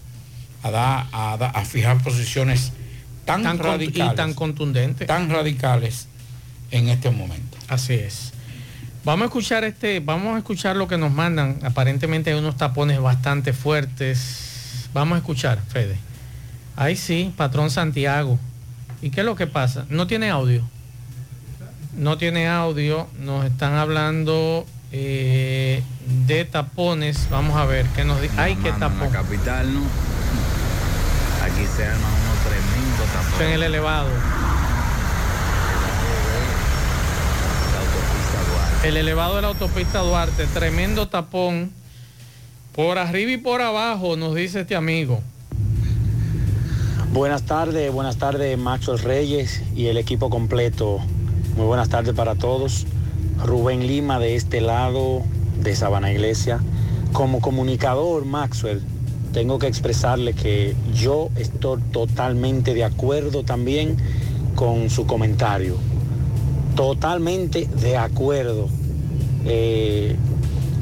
a, dar, a, dar- a fijar posiciones tan, Tan con- y radicales. tan contundentes. Tan radicales en este momento. Así es. Vamos a escuchar este, vamos a escuchar lo que nos mandan. Aparentemente hay unos tapones bastante fuertes. Vamos a escuchar, Fede. Ahí sí, patrón Santiago. ¿Y qué es lo que pasa? No tiene audio. No tiene audio. Nos están hablando eh, de tapones. Vamos a ver qué nos dice. Ay, qué tapón. la capital, ¿no? Aquí se arman unos en el elevado. El elevado de la autopista Duarte, tremendo tapón. Por arriba y por abajo, nos dice este amigo. Buenas tardes, buenas tardes Maxwell Reyes y el equipo completo. Muy buenas tardes para todos. Rubén Lima de este lado de Sabana Iglesia. Como comunicador Maxwell, tengo que expresarle que yo estoy totalmente de acuerdo también con su comentario. Totalmente de acuerdo. Eh,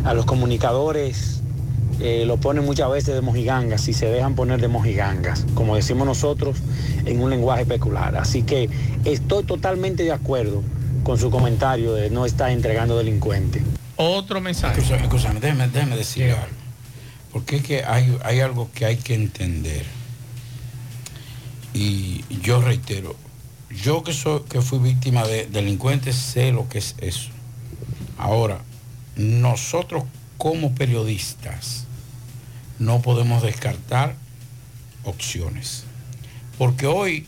a los comunicadores eh, lo ponen muchas veces de mojigangas, si se dejan poner de mojigangas, como decimos nosotros en un lenguaje peculiar. Así que estoy totalmente de acuerdo con su comentario de no estar entregando delincuentes. Otro mensaje. Escúchame, escúchame, déjeme, déjeme decir algo. Porque es que hay, algo que hay que entender. Y yo reitero, yo que, soy, que fui víctima de delincuentes sé lo que es eso. Ahora, nosotros como periodistas no podemos descartar opciones. Porque hoy,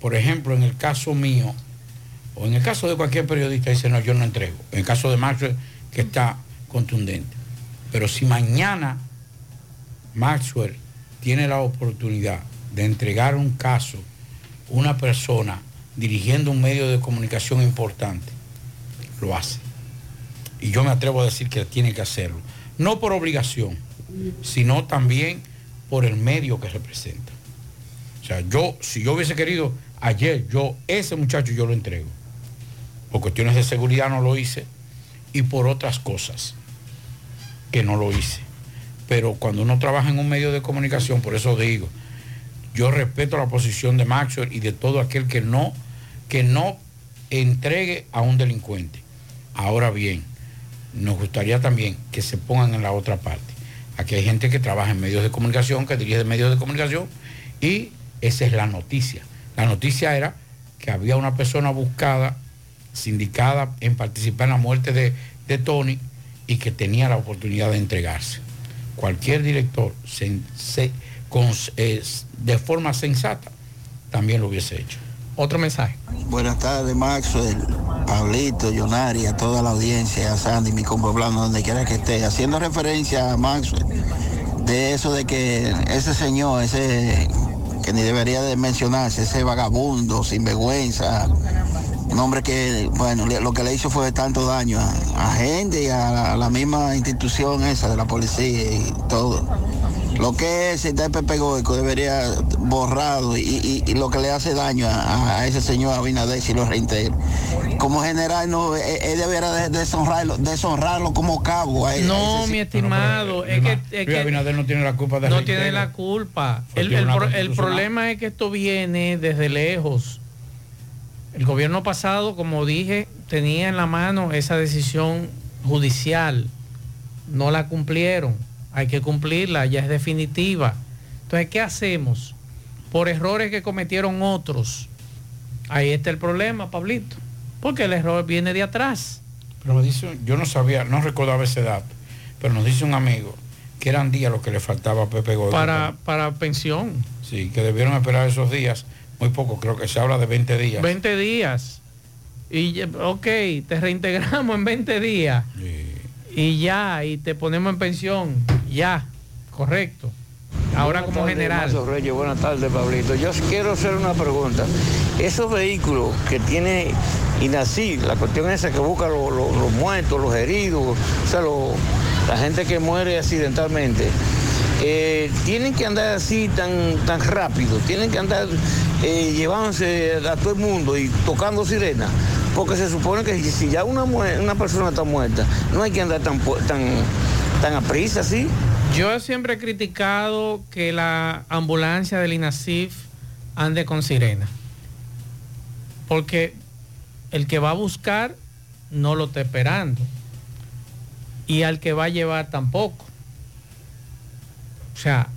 por ejemplo, en el caso mío, o en el caso de cualquier periodista, dice, no, yo no entrego. En el caso de Maxwell, que está contundente. Pero si mañana Maxwell tiene la oportunidad de entregar un caso, una persona dirigiendo un medio de comunicación importante, lo hace. Y yo me atrevo a decir que tiene que hacerlo. No por obligación, sino también por el medio que representa. O sea, yo, si yo hubiese querido ayer, yo, ese muchacho yo lo entrego. Por cuestiones de seguridad no lo hice y por otras cosas que no lo hice. Pero cuando uno trabaja en un medio de comunicación, por eso digo, yo respeto la posición de Maxwell y de todo aquel que no, que no entregue a un delincuente. Ahora bien, nos gustaría también que se pongan en la otra parte. Aquí hay gente que trabaja en medios de comunicación, que dirige medios de comunicación, y esa es la noticia. La noticia era que había una persona buscada, sindicada en participar en la muerte de, de Tony y que tenía la oportunidad de entregarse. Cualquier director se- se- con- eh, de forma sensata también lo hubiese hecho. Otro mensaje. Buenas tardes, Maxwell, Pablito, Yonari, a toda la audiencia, a Sandy, mi compueblano, donde quiera que esté. Haciendo referencia a Maxwell, de eso de que ese señor, ese que ni debería de mencionarse, ese vagabundo, sinvergüenza, un hombre que, bueno, le- lo que le hizo fue tanto daño a, a gente y a la, a la misma institución esa de la policía y todo. Lo que es el Pepe Goico debería borrado y, y- y lo que le hace daño a, a ese señor Abinader si lo reintegra. Como general, no, él, él debería de- deshonrarlo, deshonrarlo como cabo. a- a No, ese- mi estimado, es que, es Luis que Abinader no tiene la culpa de no reintegro. tiene la culpa. El, el problema es que esto viene desde lejos. El gobierno pasado, como dije, tenía en la mano esa decisión judicial. No la cumplieron. Hay que cumplirla, ya es definitiva. Entonces, ¿qué hacemos? Por errores que cometieron otros. Ahí está el problema, Pablito. Porque el error viene de atrás. Pero me dice, yo no sabía, no recordaba ese dato, pero nos dice un amigo que eran días los que le faltaba a Pepe Goico. Para, para pensión. Sí, que debieron esperar esos días, muy poco, creo que se habla de 20 días. 20 días. Y, ok, te reintegramos en 20 días. Y ya, y te ponemos en pensión. Ya, correcto. Ahora Buenas como tardes, general. Reyes. buenas tardes, Pablito. Yo quiero hacer una pregunta. Esos vehículos que tiene INACI, la cuestión esa que busca lo- lo- los muertos, los heridos, o sea, lo- la gente que muere accidentalmente, eh, tienen que andar así tan, tan rápido, tienen que andar eh, llevándose a todo el mundo y tocando sirena. Porque se supone que si ya una, una persona está muerta, no hay que andar tan, tan, tan a prisa así. Yo siempre he criticado que la ambulancia del INASIF ande con sirena. Porque el que va a buscar no lo está esperando. Y al que va a llevar tampoco. O sea,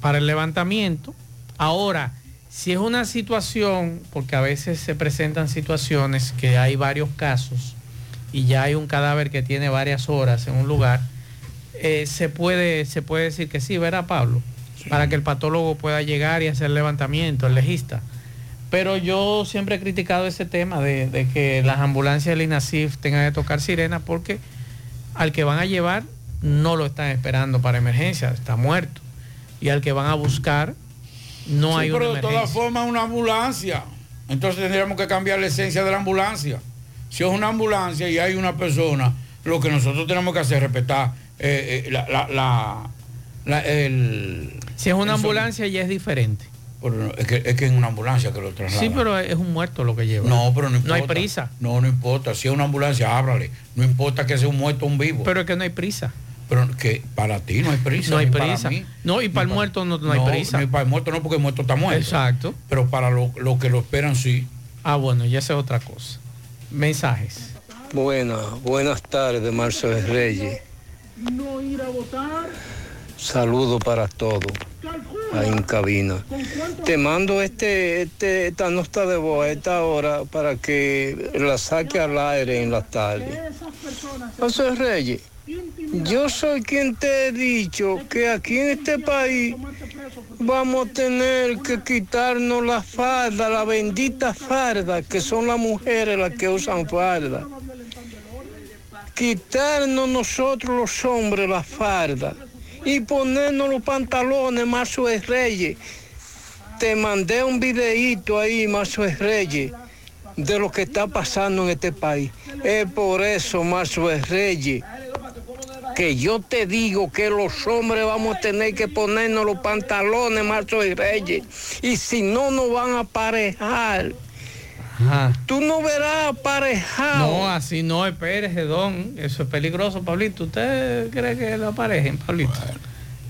para el levantamiento. Ahora, si es una situación, porque a veces se presentan situaciones que hay varios casos y ya hay un cadáver que tiene varias horas en un lugar, eh, se, puede, se puede decir que sí, ¿verdad, Pablo? Para que el patólogo pueda llegar y hacer levantamiento, el legista. Pero yo siempre he criticado ese tema de, de que las ambulancias del INASIF tengan que tocar sirena porque al que van a llevar no lo están esperando para emergencia, está muerto. Y al que van a buscar no Sí, hay una pero de todas formas una ambulancia. Entonces tendríamos que cambiar la esencia de la ambulancia. Si es una ambulancia y hay una persona, lo que nosotros tenemos que hacer es respetar eh, eh, la, la- la- la- el... Si es una el ambulancia ya es diferente. Pero es que, es que una ambulancia que lo traslada. Sí, pero es un muerto lo que lleva. No, pero no importa. No hay prisa. No, no importa. Si es una ambulancia, ábrale. No importa que sea un muerto o un vivo. Pero es que no hay prisa. Pero que para ti no hay prisa. No hay prisa. mí. No, y para el muerto no, no hay prisa. Ni para el muerto no, porque el muerto está muerto. Exacto. Pero para lo, lo que lo esperan, sí. Ah, bueno, ya esa es otra cosa. Mensajes. Buenas, buenas tardes, Marcelo Reyes. No ir a votar. Saludo para todos ahí en cabina. Te mando este, este, esta nota de voz a esta hora para que la saque al aire en la tarde. José Reyes, yo soy quien te he dicho que aquí en este país vamos a tener que quitarnos la falda, la bendita farda, que son las mujeres las que usan falda. Quitarnos nosotros los hombres la farda y ponernos los pantalones, Mazo de Reyes. Te mandé un videíto ahí, Mazo de Reyes, de lo que está pasando en este país. Es por eso, Mazo de Reyes, que yo te digo que los hombres vamos a tener que ponernos los pantalones, Mazo de Reyes. Y si no, nos van a aparejar. Tú no verás aparejado. No, así no, espérese, don. Eso es peligroso, Pablito. ¿Usted cree que lo aparejen, Pablito?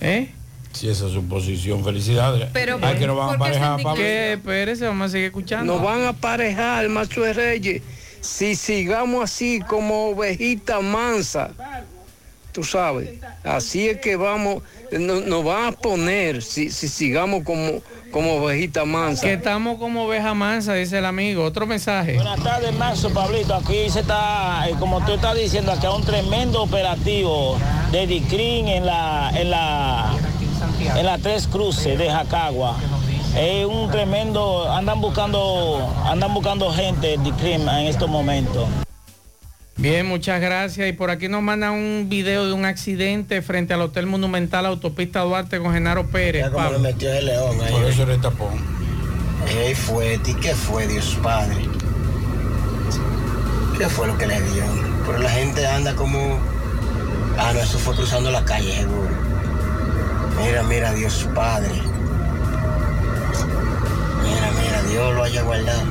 ¿Eh? Si esa es su posición, felicidades. Pero, Hay que nos van a aparejar, Pablo. Espérese, vamos a seguir escuchando. Nos van a aparejar, Macho de Reyes, si sigamos así como ovejita mansa. Tú sabes, así es que vamos, no- nos van a poner si, si sigamos como, como ovejita mansa. Que estamos como oveja mansa, dice el amigo. Otro mensaje. Buenas tardes, Maxo Pablito. Aquí se está, eh, como tú estás diciendo, aquí hay un tremendo operativo de DICRIN en la, en la, en la Tres Cruces de Jacagua. Es un tremendo, andan buscando, andan buscando gente DICRIN en estos momentos. Bien, muchas gracias. Y por aquí nos mandan un video de un accidente frente al Hotel Monumental Autopista Duarte con Genaro Pérez. Ya como le metió el león ahí. Por eso le tapón. ¿Qué fue? ¿Y qué fue, Dios Padre? ¿Qué fue lo que le dio? Pero la gente anda como... Ah, no, eso fue cruzando la calle, seguro. Mira, mira, Dios Padre. Mira, mira, Dios lo haya guardado.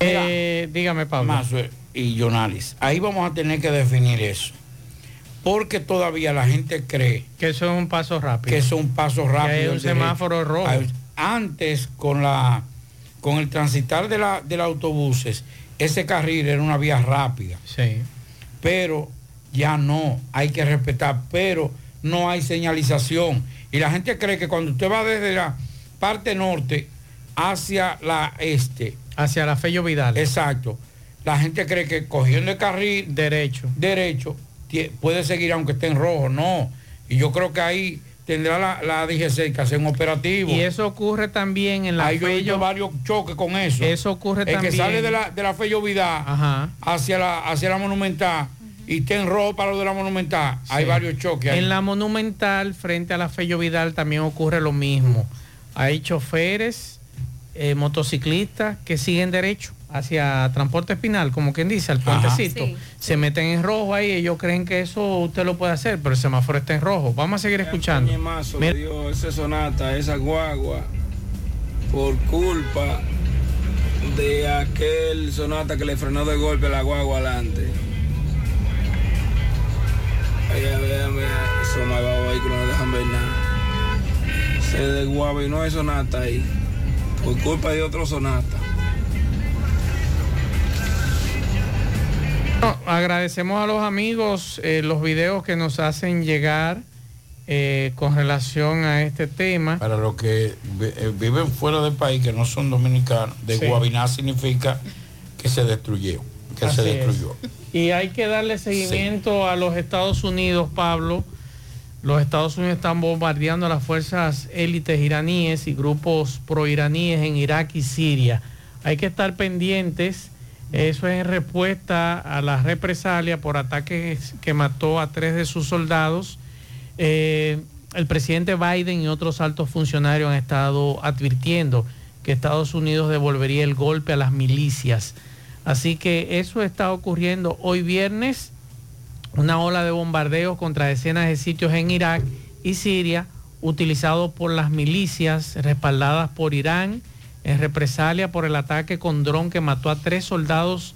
Eh, dígame, Pablo. Y Jonalis. Ahí vamos a tener que definir eso. Porque todavía la gente cree que eso es un paso rápido. Que eso es un paso rápido. Que hay un derecho. semáforo rojo. Antes, con la con el transitar de, la, de los autobuses, ese carril era una vía rápida. Sí. Pero ya no, hay que respetar, pero no hay señalización. Y la gente cree que cuando usted va desde la parte norte hacia la este. Hacia la Fello Vidal. Exacto. La gente cree que cogiendo el carril derecho, derecho puede seguir aunque esté en rojo. No. Y yo creo que ahí tendrá la, la DGC que hacer un operativo. Y eso ocurre también en la Ahí yo he Fello. varios choques con eso. Eso ocurre el también. que sale de la, de la Fello Vidal Ajá. hacia la, hacia la Monumental y está en rojo para lo de la Monumental. Hay varios choques ahí. En la Monumental, frente a la Fello Vidal, también ocurre lo mismo. Hay choferes, eh, motociclistas que siguen derecho hacia Transporte Espinal, como quien dice, al puentecito. Sí, Se meten en rojo ahí, ellos creen que eso usted lo puede hacer, pero el semáforo está en rojo. Vamos a seguir escuchando. Mazo Mira- dio sonata, esa guagua, por culpa de aquel sonata que le frenó de golpe a la guagua adelante. Esos malvados ahí que no dejan ver nada. Se desguaba y no hay sonata ahí, por culpa de otro sonata. No, agradecemos a los amigos eh, los videos que nos hacen llegar eh, con relación a este tema. Para los que eh, viven fuera del país, que no son dominicanos, de Sí. Guabiná significa que se destruyó, que se es. destruyó. Y hay que darle seguimiento a los Estados Unidos, Pablo. Los Estados Unidos están bombardeando a las fuerzas élites iraníes y grupos proiraníes en Irak y Siria. Hay que estar pendientes. Eso es en respuesta a la represalia por ataques que mató a tres de sus soldados. Eh, el presidente Biden y otros altos funcionarios han estado advirtiendo que Estados Unidos devolvería el golpe a las milicias. Así que eso está ocurriendo hoy viernes, una ola de bombardeos contra decenas de sitios en Irak y Siria, utilizados por las milicias respaldadas por Irán en represalia por el ataque con dron que mató a tres soldados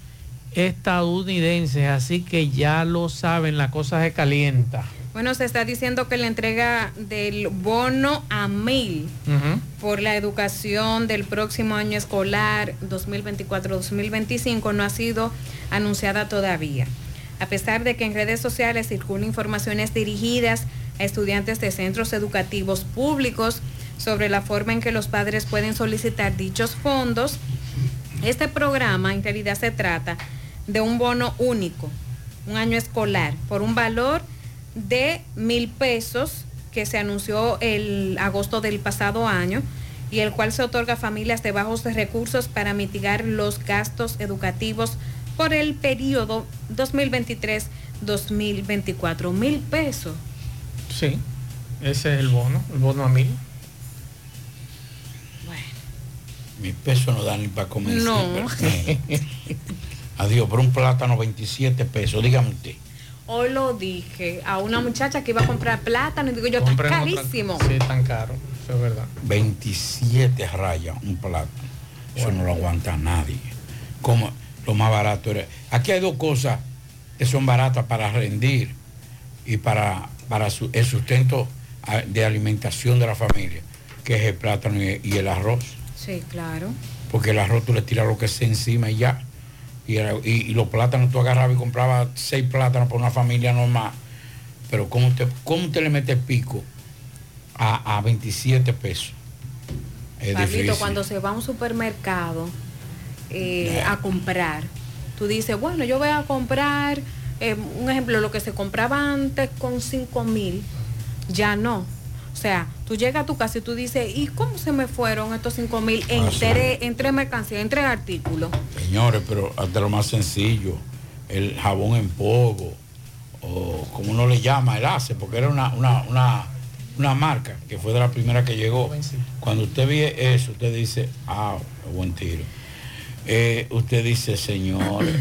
estadounidenses. Así que ya lo saben, la cosa se calienta. Bueno, se está diciendo que la entrega del bono a mil por la educación del próximo año escolar 2024-2025 no ha sido anunciada todavía. A pesar de que en redes sociales circulan informaciones dirigidas a estudiantes de centros educativos públicos sobre la forma en que los padres pueden solicitar dichos fondos, este programa en realidad se trata de un bono único, un año escolar, por un valor de mil pesos que se anunció el agosto del pasado año y el cual se otorga a familias de bajos recursos para mitigar los gastos educativos por el periodo 2023-2024. Mil pesos. Sí, ese es el bono, el bono a mil. Mis pesos no dan ni para comer. No. siempre. Adiós, por un plátano 27 pesos, dígame usted. Hoy lo dije a una muchacha que iba a comprar plátano y digo yo, está carísimo. Sí, tan caro, eso es verdad. 27 rayas un plátano. Eso no lo aguanta nadie. Como lo más barato era. Aquí hay dos cosas que son baratas para rendir y para, para su- el sustento de alimentación de la familia, que es el plátano y, y el arroz. Sí, claro. Porque el arroz tú le tiras lo que sea encima y ya. Y, era- y- y los plátanos tú agarrabas y comprabas seis plátanos por una familia normal. Pero ¿cómo usted, cómo usted le mete pico a, a 27 pesos? Es Pablito, difícil. cuando se va a un supermercado eh, a comprar, tú dices, bueno, yo voy a comprar, eh, un ejemplo, lo que se compraba antes con 5 mil, ya no. O sea, Tú llegas a tu casa y tú dices, ¿y cómo se me fueron estos 5 mil Ah, sí. entre, entre mercancía, entre artículos? Señores, pero hasta lo más sencillo, el jabón en polvo, o como uno le llama, el ACE, porque era una, una, una, una marca que fue de la primera que llegó. Cuando usted ve eso, usted dice, ah, buen tiro. Eh, usted dice, señores,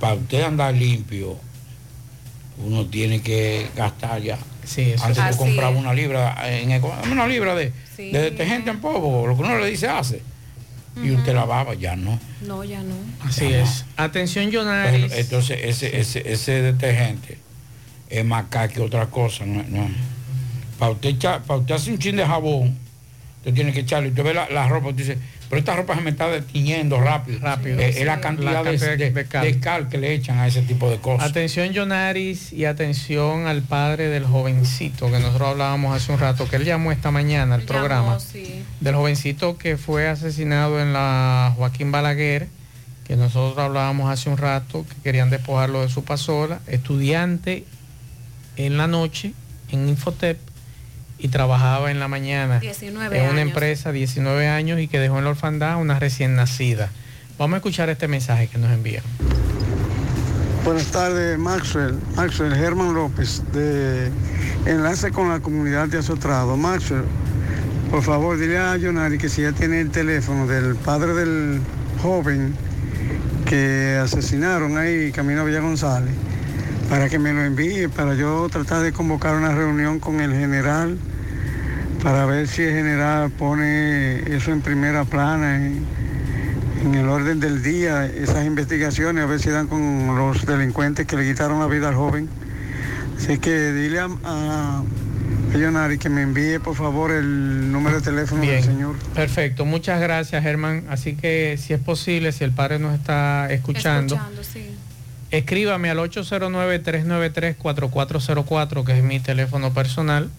para usted andar limpio, uno tiene que gastar ya. eso Antes Así es. una libra, en una libra de, Sí. de detergente en polvo, lo que uno le dice hace. Y usted lavaba, ya no. No, ya no. Así Ya no. es. Atención, Pero, Yonaris. entonces ese, ese, ese detergente es más caro que otra cosa. No, no. Para usted echar, para usted hacer un chin de jabón, usted tiene que echarle. Usted ve la, la ropa, usted dice, pero esta ropa se me está detiñendo rápido. Rápido, Eh, sí. Es la cantidad, La de- cantidad de, de cal. de cal que le echan a ese tipo de cosas. Atención, Yonaris, y atención al padre del jovencito que nosotros hablábamos hace un rato, que él llamó esta mañana al programa. Del jovencito que fue asesinado en la Joaquín Balaguer, que nosotros hablábamos hace un rato, que querían despojarlo de su pasola, estudiante en la noche en Infotep y trabajaba en la mañana 19 en una años. empresa, 19 años, y que dejó en la orfandad a una recién nacida. Vamos a escuchar este mensaje que nos envían. Buenas tardes, Maxwell. Maxwell, Germán López, de Enlace con la Comunidad de Azotrado. Maxwell, por favor, dile a Jonari que si ya tiene el teléfono del padre del joven que asesinaron ahí, Camino a Villa González, para que me lo envíe, para yo tratar de convocar una reunión con el general, para ver si el general pone eso en primera plana. en- en el orden del día esas investigaciones, a ver si dan con los delincuentes que le quitaron la vida al joven. Así que dile a, a, que me envíe por favor el número de teléfono del señor. perfecto. Muchas gracias, Germán. Así que si es posible, si el padre nos está escuchando, Escuchando, sí. escríbame al 809-393-4404, que es mi teléfono personal.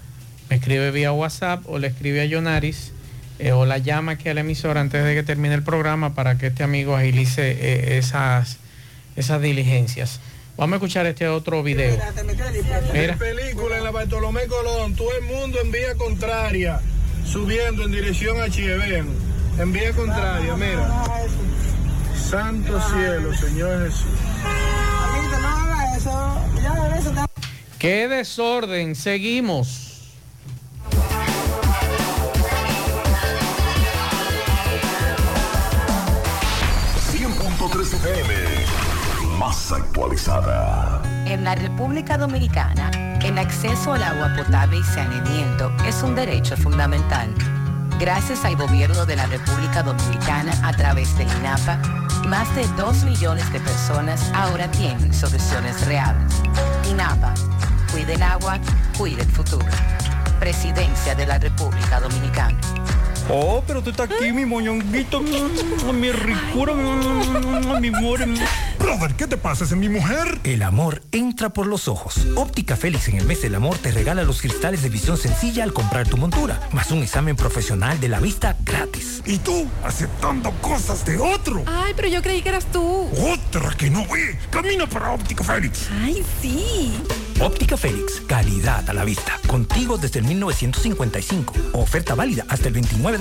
Me escribe vía WhatsApp o le escribe a Yonaris eh, o la llama aquí a la emisora antes de que termine el programa para que este amigo agilice eh, esas, esas diligencias. Vamos a escuchar este otro video. Mira. En película en la Bartolomé Colón, todo el mundo en vía contraria, subiendo en dirección a Chieven. En vía contraria, mira. Santo cielo, Señor Jesús. ¡Qué desorden! Seguimos. FM, más actualizada. En la República Dominicana, el acceso al agua potable y saneamiento es un derecho fundamental. Gracias al gobierno de la República Dominicana a través del INAPA, más de 2 millones de personas ahora tienen soluciones reales. INAPA, cuide el agua, cuide el futuro. Presidencia de la República Dominicana. Oh, pero tú estás aquí, mi moñonguito, mi ricura, mi more. Brother, ¿qué te pasa? ¿Es mi mujer? El amor entra por los ojos. Óptica Félix en el mes del amor te regala los cristales de visión sencilla al comprar tu montura, más un examen profesional de la vista gratis. Y tú, aceptando cosas de otro. Ay, pero yo creí que eras tú. Otra que no ve. Camina para Óptica Félix. Ay, sí. Óptica Félix, calidad a la vista. Contigo desde el 1955. Oferta válida hasta el 29 de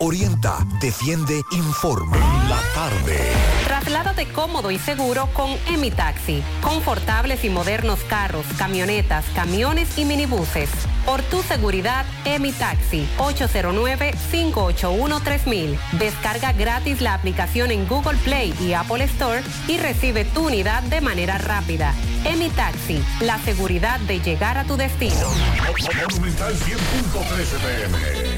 Orienta, defiende, informa. La tarde. Trasládate cómodo y seguro con Emi Taxi. Confortables y modernos carros, camionetas, camiones y minibuses. Por tu seguridad, Emi Taxi. 809-581-3000. Descarga gratis la aplicación en Google Play y Apple Store y recibe tu unidad de manera rápida. Emi Taxi. La seguridad de llegar a tu destino. Monumental 100.13 PM.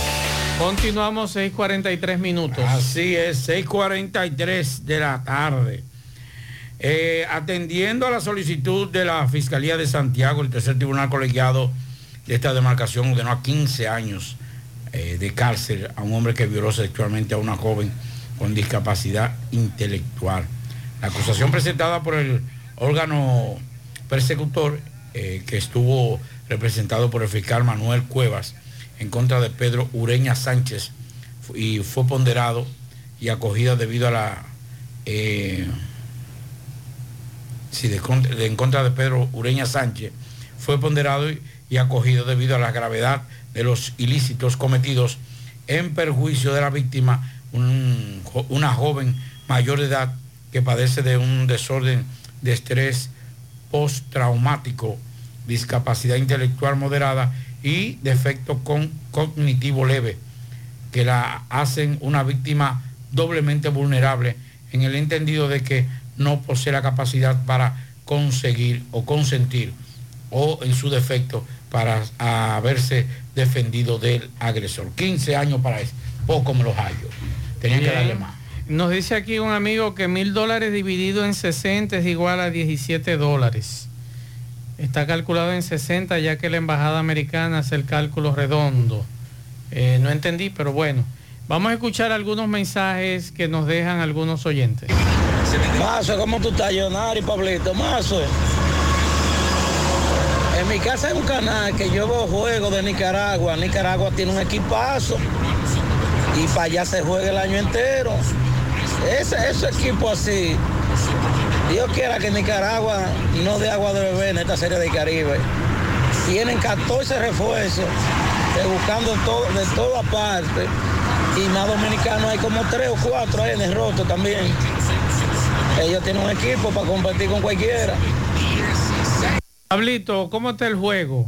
Continuamos 6:43 minutos. Así es, 6:43 de la tarde. Eh, atendiendo a la solicitud de la Fiscalía de Santiago, el tercer tribunal colegiado de esta demarcación ordenó a 15 años eh, de cárcel a un hombre que violó sexualmente a una joven con discapacidad intelectual. La acusación presentada por el órgano persecutor, eh, que estuvo representado por el fiscal Manuel Cuevas, en contra de Pedro Ureña Sánchez y fue ponderado y acogida debido a la... Eh, en contra de Pedro Ureña Sánchez fue ponderado y, acogido debido a la gravedad de los ilícitos cometidos en perjuicio de la víctima, un, una joven mayor de edad que padece de un desorden de estrés postraumático, discapacidad intelectual moderada y defecto con cognitivo leve, que la hacen una víctima doblemente vulnerable en el entendido de que no posee la capacidad para conseguir o consentir o en su defecto para haberse defendido del agresor. 15 años para eso, poco me los hallo. Tenían Bien. que darle más. Nos dice aquí un amigo que mil dólares dividido en 60 es igual a 17 dólares. Está calculado en 60 ya que la embajada americana hace el cálculo redondo. Eh, no entendí, pero bueno. Vamos a escuchar algunos mensajes que nos dejan algunos oyentes. Mazo, ¿cómo tú estás, Leonardo y Pablito? Mazo. En mi casa hay un canal que yo veo juegos de Nicaragua. Nicaragua tiene un equipazo y para allá se juega el año entero. Ese, ese equipo así, Dios quiera que Nicaragua no dé agua de beber en esta serie de Caribe. Tienen 14 refuerzos, buscando todo, de toda parte. Y más dominicanos hay como 3 o 4 ahí en el roto también. Ellos tienen un equipo para competir con cualquiera. Pablito, ¿cómo está el juego?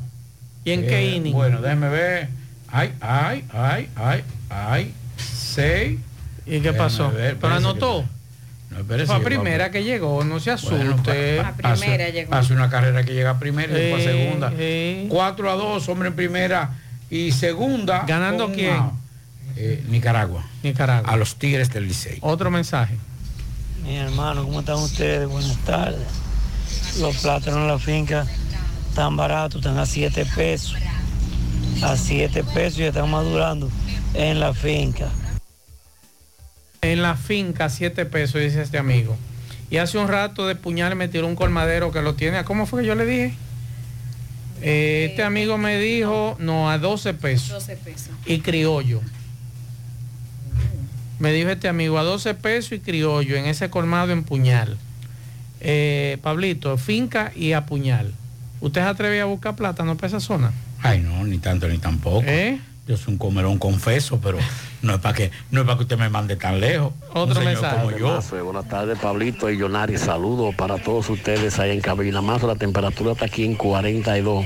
¿Y en Eh, qué inning? Bueno, déjeme ver. Ay, ay, ay, ay, ay. Seis. ¿Y qué pasó? Ver, ¿Pero anotó? que- No, espérese Fue a que primera que llegó, no se asuste. Bueno, pa- pa- hace, hace una carrera que llega a primera y después a segunda. sí. 4 a 2, hombre en primera y segunda. ¿Ganando con quién? una- eh, Nicaragua. Nicaragua. A los Tigres del Licey. Otro mensaje. Mi hermano, ¿cómo están ustedes? Buenas tardes. Los plátanos en la finca están baratos, están a 7 pesos. A 7 pesos y están madurando en la finca. En la finca, 7 pesos, dice este amigo. Y hace un rato de puñal me tiró un colmadero que lo tiene. a- ¿Cómo fue que yo le dije? Eh, este amigo me dijo, no, a 12 pesos. 12 pesos. Y criollo. Me dijo este amigo, a 12 pesos y criollo en ese colmado en puñal. Eh, Pablito, finca y a puñal. ¿Usted se atreve a buscar plátano para esa zona? Ay, no, ni tanto ni tampoco. ¿Eh? Yo soy un comerón confeso, pero no es para que, no es para que usted me mande tan lejos. Otro Un señor mensaje. como yo. Mazo, Buenas tardes, Pablito y Yonari. Saludos para todos ustedes ahí en cabina. Más la temperatura está aquí en 42.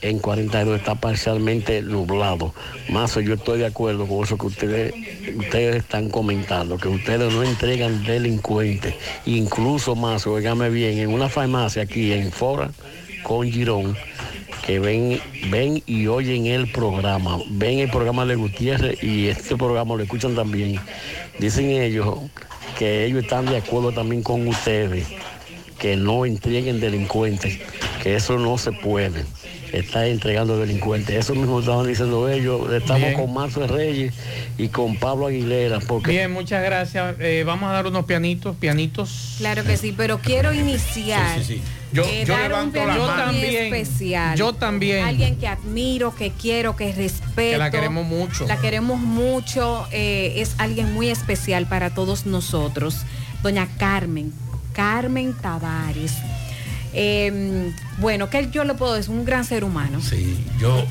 En 42 está parcialmente nublado. Mazo, yo estoy de acuerdo con eso que ustedes, ustedes están comentando, que ustedes no entregan delincuentes. Incluso, Mazo, oígame bien, en una farmacia aquí en Fora con Girón, que ven, ven y oyen el programa, ven el programa de Gutiérrez y este programa lo escuchan también. Dicen ellos que ellos están de acuerdo también con ustedes, que no entreguen delincuentes, que eso no se puede. Está entregando delincuentes. Eso mismo estaban diciendo ellos. Estamos Bien. con Marzo Reyes y con Pablo Aguilera. Porque Bien, muchas gracias. Eh, vamos a dar unos pianitos, pianitos. Claro que sí, pero quiero iniciar. Sí, sí, sí. Yo- eh, yo dar un levanto la pianito mano. muy Yo también. especial. Yo también. Alguien que admiro, que quiero, que respeto. Que la queremos mucho. La queremos mucho. eh, es alguien muy especial para todos nosotros. Doña Carmen, Carmen Tavares. Eh, bueno, que yo le puedo decir, un gran ser humano. Sí, yo,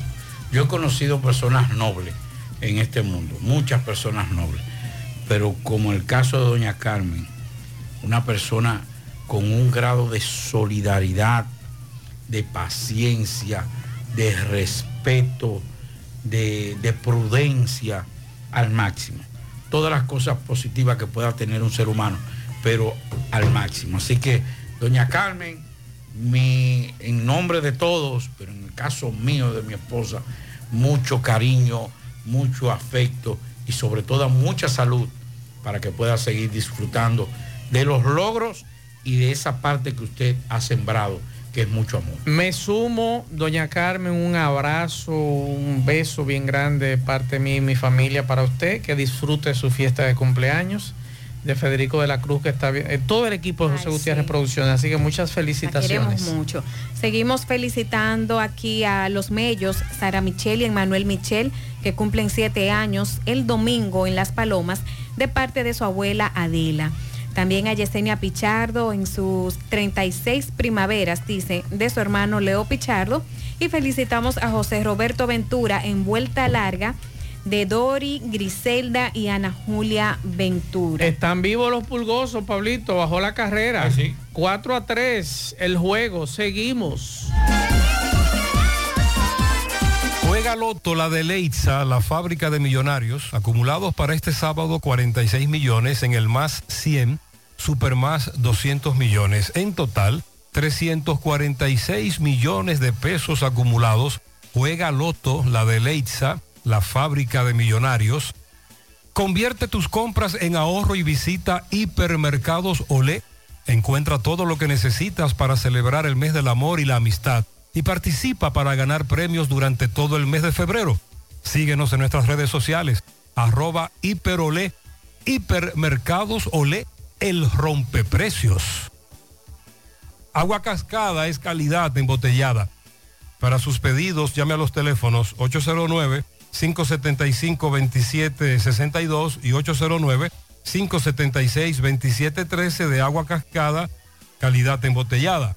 yo he conocido personas nobles en este mundo, muchas personas nobles, pero como el caso de doña Carmen, una persona con un grado de solidaridad, de paciencia, de respeto, de, de prudencia al máximo. Todas las cosas positivas que pueda tener un ser humano, pero al máximo. Así que, doña Carmen, mi, en nombre de todos, pero en el caso mío, de mi esposa, mucho cariño, mucho afecto y sobre todo mucha salud para que pueda seguir disfrutando de los logros y de esa parte que usted ha sembrado, que es mucho amor. Me sumo, doña Carmen, un abrazo, un beso bien grande de parte de mí y mi familia para usted, que disfrute su fiesta de cumpleaños de Federico de la Cruz, que está bien, eh, todo el equipo de José Gutiérrez Producciones, así que muchas La felicitaciones. queremos mucho. Seguimos felicitando aquí a los mellos, Sara Michelle y Emmanuel Michel, que cumplen siete años el domingo en Las Palomas, de parte de su abuela Adela. También a Yesenia Pichardo en sus 36 primaveras, dice, de su hermano Leo Pichardo. Y felicitamos a José Roberto Ventura en Vuelta Larga, de Dori, Griselda y Ana Julia Ventura. Están vivos los pulgosos, Pablito, bajó la carrera. Ah, 4 a 3, el juego, seguimos. Juega Loto, la de Leitza, la fábrica de millonarios, acumulados para este sábado 46 millones, en el más 100, super más 200 millones. En total, 346 millones de pesos acumulados. Juega Loto, la de Leitza, la fábrica de millonarios. Convierte tus compras en ahorro y visita Hipermercados Olé. Encuentra todo lo que necesitas para celebrar el mes del amor y la amistad y participa para ganar premios durante todo el mes de febrero. Síguenos en nuestras redes sociales, arroba hiperolé, hipermercados olé, el rompeprecios. Agua cascada es calidad embotellada. Para sus pedidos, llame a los teléfonos 809-575-2762 y 809-576-2713 de agua cascada, calidad embotellada.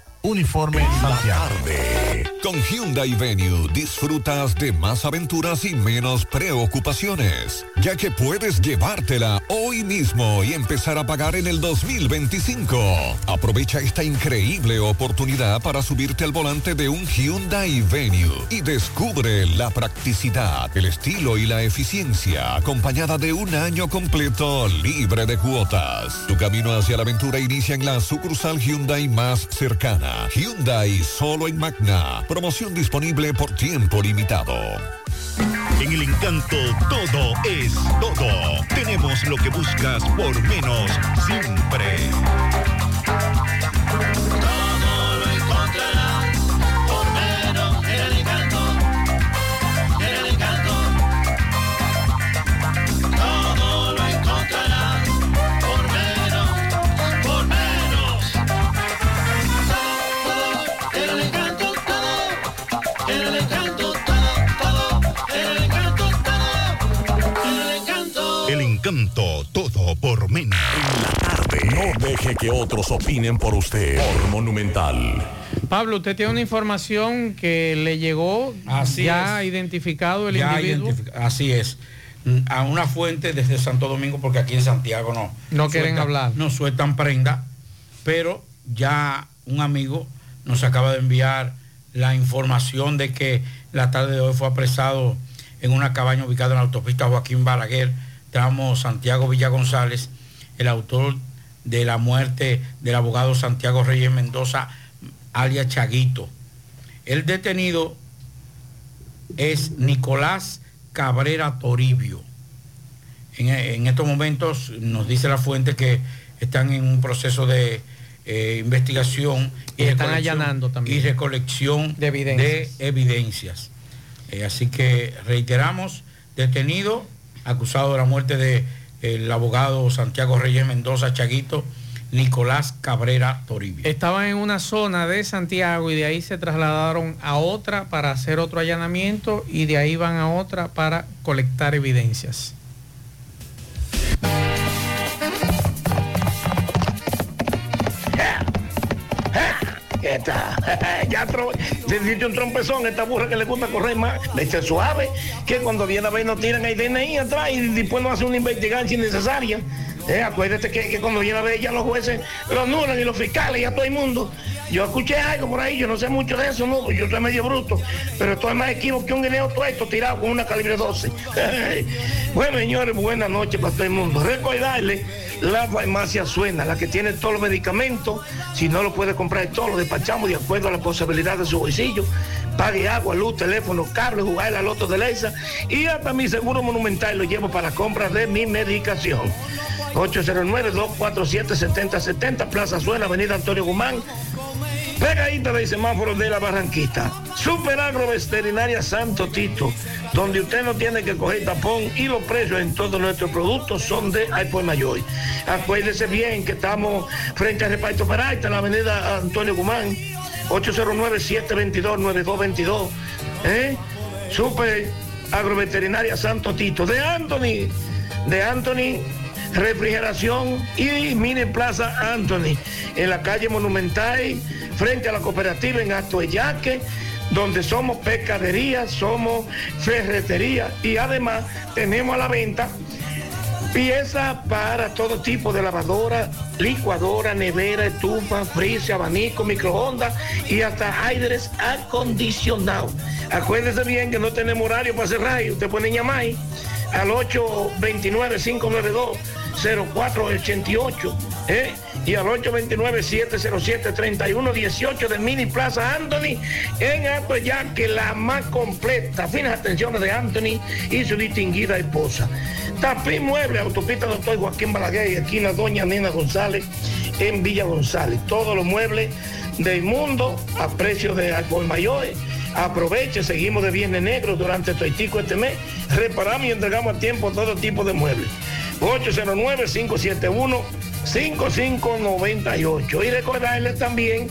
Uniforme Santiago. Con Hyundai Venue disfrutas de más aventuras y menos preocupaciones, ya que puedes llevártela hoy mismo y empezar a pagar en el 2025. Aprovecha esta increíble oportunidad para subirte al volante de un Hyundai Venue y descubre la practicidad, el estilo y la eficiencia acompañada de un año completo libre de cuotas. Tu camino hacia la aventura inicia en la sucursal Hyundai más cercana. Hyundai solo en Magna. Promoción disponible por tiempo limitado. En el encanto todo es todo. Tenemos lo que buscas por menos siempre. El encanto, todo, todo. En el encanto, todo. En el encanto. El encanto todo por menos. No deje que otros opinen por usted. Por Monumental. Pablo, usted tiene una información que le llegó Así ya es. identificado el Ya individuo. Así es. Mm, A una fuente desde Santo Domingo, porque aquí en Santiago no. No quieren hablar. No sueltan prenda, pero ya un amigo nos acaba de enviar la información de que la tarde de hoy fue apresado en una cabaña ubicada en la autopista Joaquín Balaguer, tramo Santiago Villa González, el autor de la muerte del abogado Santiago Reyes Mendoza, alias Chaguito. El detenido es Nicolás Cabrera Toribio. En, en estos momentos nos dice la fuente que están en un proceso de eh, investigación Y están recolección- allanando también. y recolección De evidencias. de evidencias. Eh, así que reiteramos, detenido, acusado de la muerte del abogado Santiago Reyes Mendoza Chaguito, Nicolás Cabrera Toribio. Estaban en una zona de Santiago y de ahí se trasladaron a otra para hacer otro allanamiento y de ahí van a otra para colectar evidencias. Ya se siente un trompezón, esta burra que le gusta correr más, leche suave, que cuando viene a ver nos tiran el DNI atrás y después nos hace una investigación innecesaria. Eh, acuérdate que, que cuando viene a ver ya los jueces lo anulan y los fiscales y a todo el mundo. Yo escuché algo por ahí, yo no sé mucho de eso, no, yo soy medio bruto, pero estoy más equivoco que un guineo todo esto tirado con una calibre 12. bueno, señores, buenas noches para todo el mundo. Recordarle, la farmacia suena, la que tiene todos los medicamentos, si no lo puede comprar todo, lo despachamos de acuerdo a la posibilidad de su bolsillo. Pague agua, luz, teléfono, cable, jugar la loto de Leisa y hasta mi seguro monumental lo llevo para compras de mi medicación. 809-247-7070, Plaza Suena, Avenida Antonio Guzmán, pegadita del semáforo de la Barranquita. Super Agro Veterinaria Santo Tito, donde usted no tiene que coger tapón y los precios en todos nuestros productos son de al por mayor. Acuérdese bien que estamos frente al reparto Peralta, la avenida Antonio Guzmán, 809-722-9222. ¿eh? Super Agroveterinaria Santo Tito, de Anthony, de Anthony Refrigeración y Mini Plaza Anthony, en la calle Monumental, frente a la cooperativa en Atoyaque donde somos pescadería, somos ferretería y además tenemos a la venta piezas para todo tipo de lavadora, licuadora, nevera, estufa, frise, abanico, microondas y hasta aires acondicionados. Acuérdese bien que no tenemos horario para cerrar y ustedes pueden llamar al 829 592 0488 ¿eh? y al 829-707-3118 de Mini Plaza Anthony en Atoyac, que la más completa. Finas atenciones de Anthony y su distinguida esposa. Tapí Mueble, autopista Doctor Joaquín Balaguer y esquina Doña Nina González en Villa González. Todos los muebles del mundo a precios de alcohol mayores. Aproveche, seguimos de Viernes Negro durante Toitico este mes. Reparamos y entregamos a tiempo todo tipo de muebles. 809-571-5598. Y recordarles también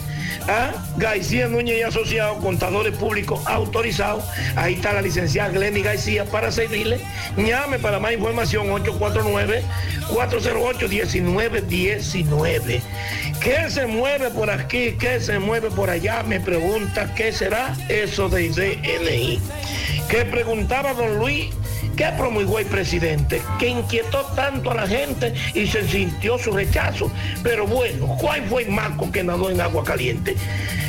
a García Núñez y Asociados, contadores públicos autorizados. Ahí está la licenciada Glenny García para servirle. Llame para más información 849-408-1919. ¿Qué se mueve por aquí? ¿Qué se mueve por allá? Me pregunta, ¿qué será eso de DNI? Que preguntaba don Luis ¿Qué promulgó el presidente? Que inquietó tanto a la gente y se sintió su rechazo. Pero bueno, ¿cuál fue el marco que nadó en agua caliente?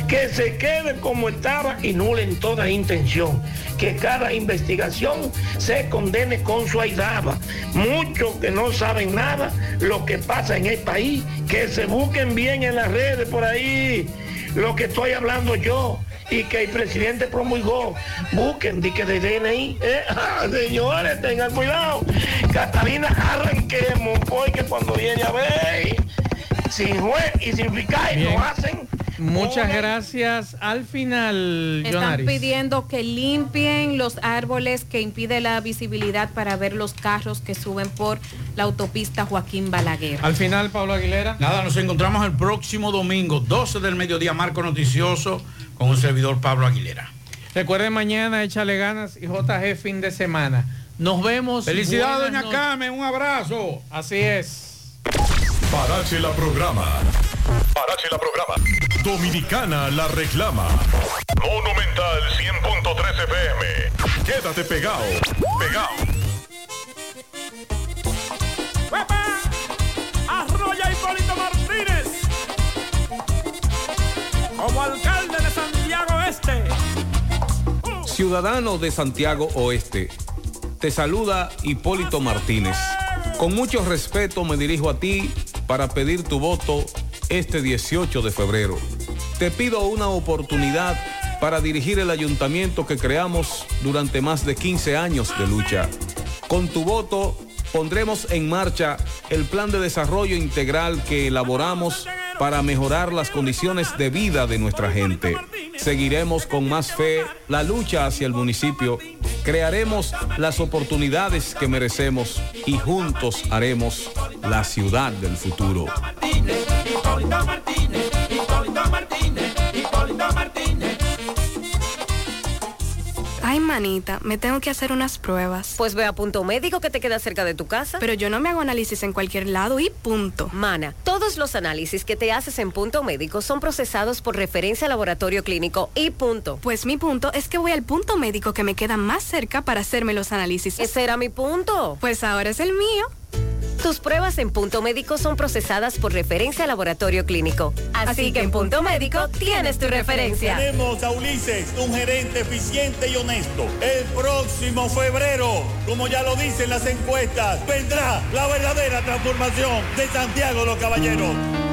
Que se quede como estaba y nulen toda intención. Que cada investigación se condene con su aidaba. Muchos que no saben nada lo que pasa en el país, que se busquen bien en las redes por ahí. Lo que estoy hablando yo y que el presidente promulgó. Busquen, di que de DNI. ¿eh? Señores, tengan cuidado. Catalina, arranquemos, porque cuando viene a ver, sin juez y sin fiscal, lo hacen. Muchas gracias. Al final, Están Jonaris. pidiendo que limpien los árboles que impiden la visibilidad para ver los carros que suben por la autopista Joaquín Balaguer. Al final, Pablo Aguilera. Nada, nos encontramos el próximo domingo, 12 del mediodía, Marco Noticioso, con un servidor Pablo Aguilera. Recuerden mañana, échale ganas y JG fin de semana. Nos vemos. Felicidades, doña noches. Carmen, un abrazo. Así es. Parache la programa. Parache la programa. Dominicana la reclama. Monumental 100.13 FM. Quédate pegado. Pegado. Arroya Hipólito Martínez como alcalde Ciudadano de Santiago Oeste, te saluda Hipólito Martínez. Con mucho respeto me dirijo a ti para pedir tu voto este 18 de febrero. Te pido una oportunidad para dirigir el ayuntamiento que creamos durante más de 15 años de lucha. Con tu voto pondremos en marcha el plan de desarrollo integral que elaboramos para mejorar las condiciones de vida de nuestra gente. Seguiremos con más fe la lucha hacia el municipio, crearemos las oportunidades que merecemos y juntos haremos la ciudad del futuro. Ay, manita, me tengo que hacer unas pruebas. Pues ve a Punto Médico que te queda cerca de tu casa. Pero yo no me hago análisis en cualquier lado y punto. Mana, todos los análisis que te haces en Punto Médico son procesados por referencia laboratorio clínico y punto. Pues mi punto es que voy al punto médico que me queda más cerca para hacerme los análisis. Ese era mi punto. Pues ahora es el mío. Tus pruebas en Punto Médico son procesadas por referencia laboratorio clínico. Así, que en Punto Médico tienes tu referencia. Tenemos a Ulises, un gerente eficiente y honesto. El próximo febrero, como ya lo dicen las encuestas, vendrá la verdadera transformación de Santiago los Caballeros.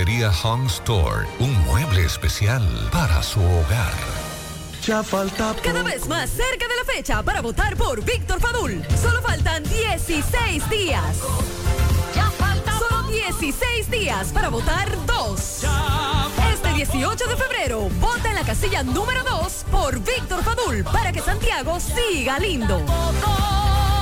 Home Store. Un mueble especial para su hogar. Ya falta Cada vez más cerca de la fecha para votar por Víctor Fadul. Solo faltan 16 días. Solo 16 días para votar dos. Este 18 de febrero, vota en la casilla número 2 por Víctor Fadul para que Santiago siga lindo.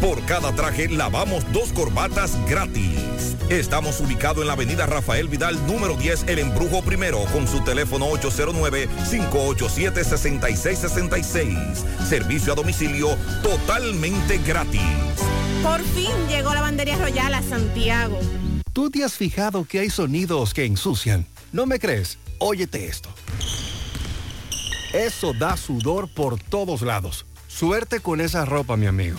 Por cada traje lavamos dos corbatas gratis. Estamos ubicados en la avenida Rafael Vidal, número 10, El Embrujo Primero, con su teléfono 809-587-6666. Servicio a domicilio totalmente gratis. Por fin llegó la bandería Royal a Santiago. ¿Tú te has fijado que hay sonidos que ensucian? ¿No me crees? Óyete esto. Eso da sudor por todos lados. Suerte con esa ropa, mi amigo.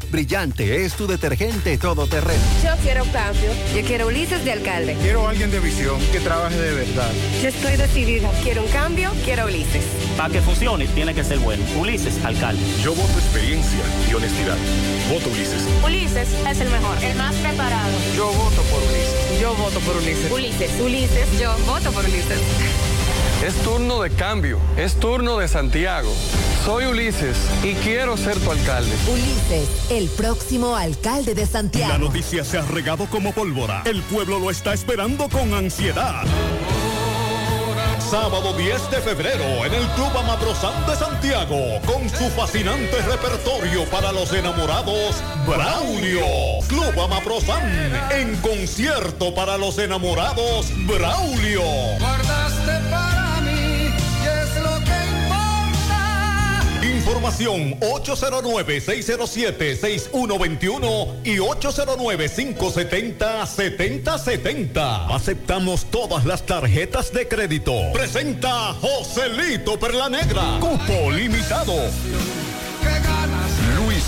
Brillante es tu detergente todoterreno. Yo quiero cambio. Yo quiero Ulises de alcalde. Quiero alguien de visión que trabaje de verdad. Yo estoy decidida. Quiero un cambio, quiero Ulises. Para que funcione, tiene que ser bueno. Ulises, alcalde. Yo voto experiencia y honestidad. Voto Ulises. Ulises es el mejor, el más preparado. Yo voto por Ulises. Yo voto por Ulises. Ulises, Ulises, yo voto por Ulises. Es turno de cambio, es turno de Santiago. Soy Ulises y quiero ser tu alcalde. Ulises, el próximo alcalde de Santiago. La noticia se ha regado como pólvora. El pueblo lo está esperando con ansiedad. Sábado 10 de febrero en el Club Amaprozán de Santiago, con su fascinante repertorio para los enamorados, Braulio. Club Amaprozán, en concierto para los enamorados, Braulio. Información 809-607-6121 y 809-570-7070. Aceptamos todas las tarjetas de crédito. Presenta Joselito Perla Negra. Cupo limitado.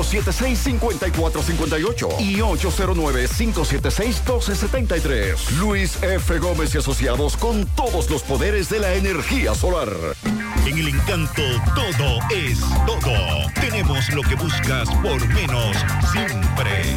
809-576-5458 y 809-576-1273. Luis F. Gómez y Asociados con todos los poderes de la energía solar. En el encanto todo es todo. Tenemos lo que buscas por menos siempre.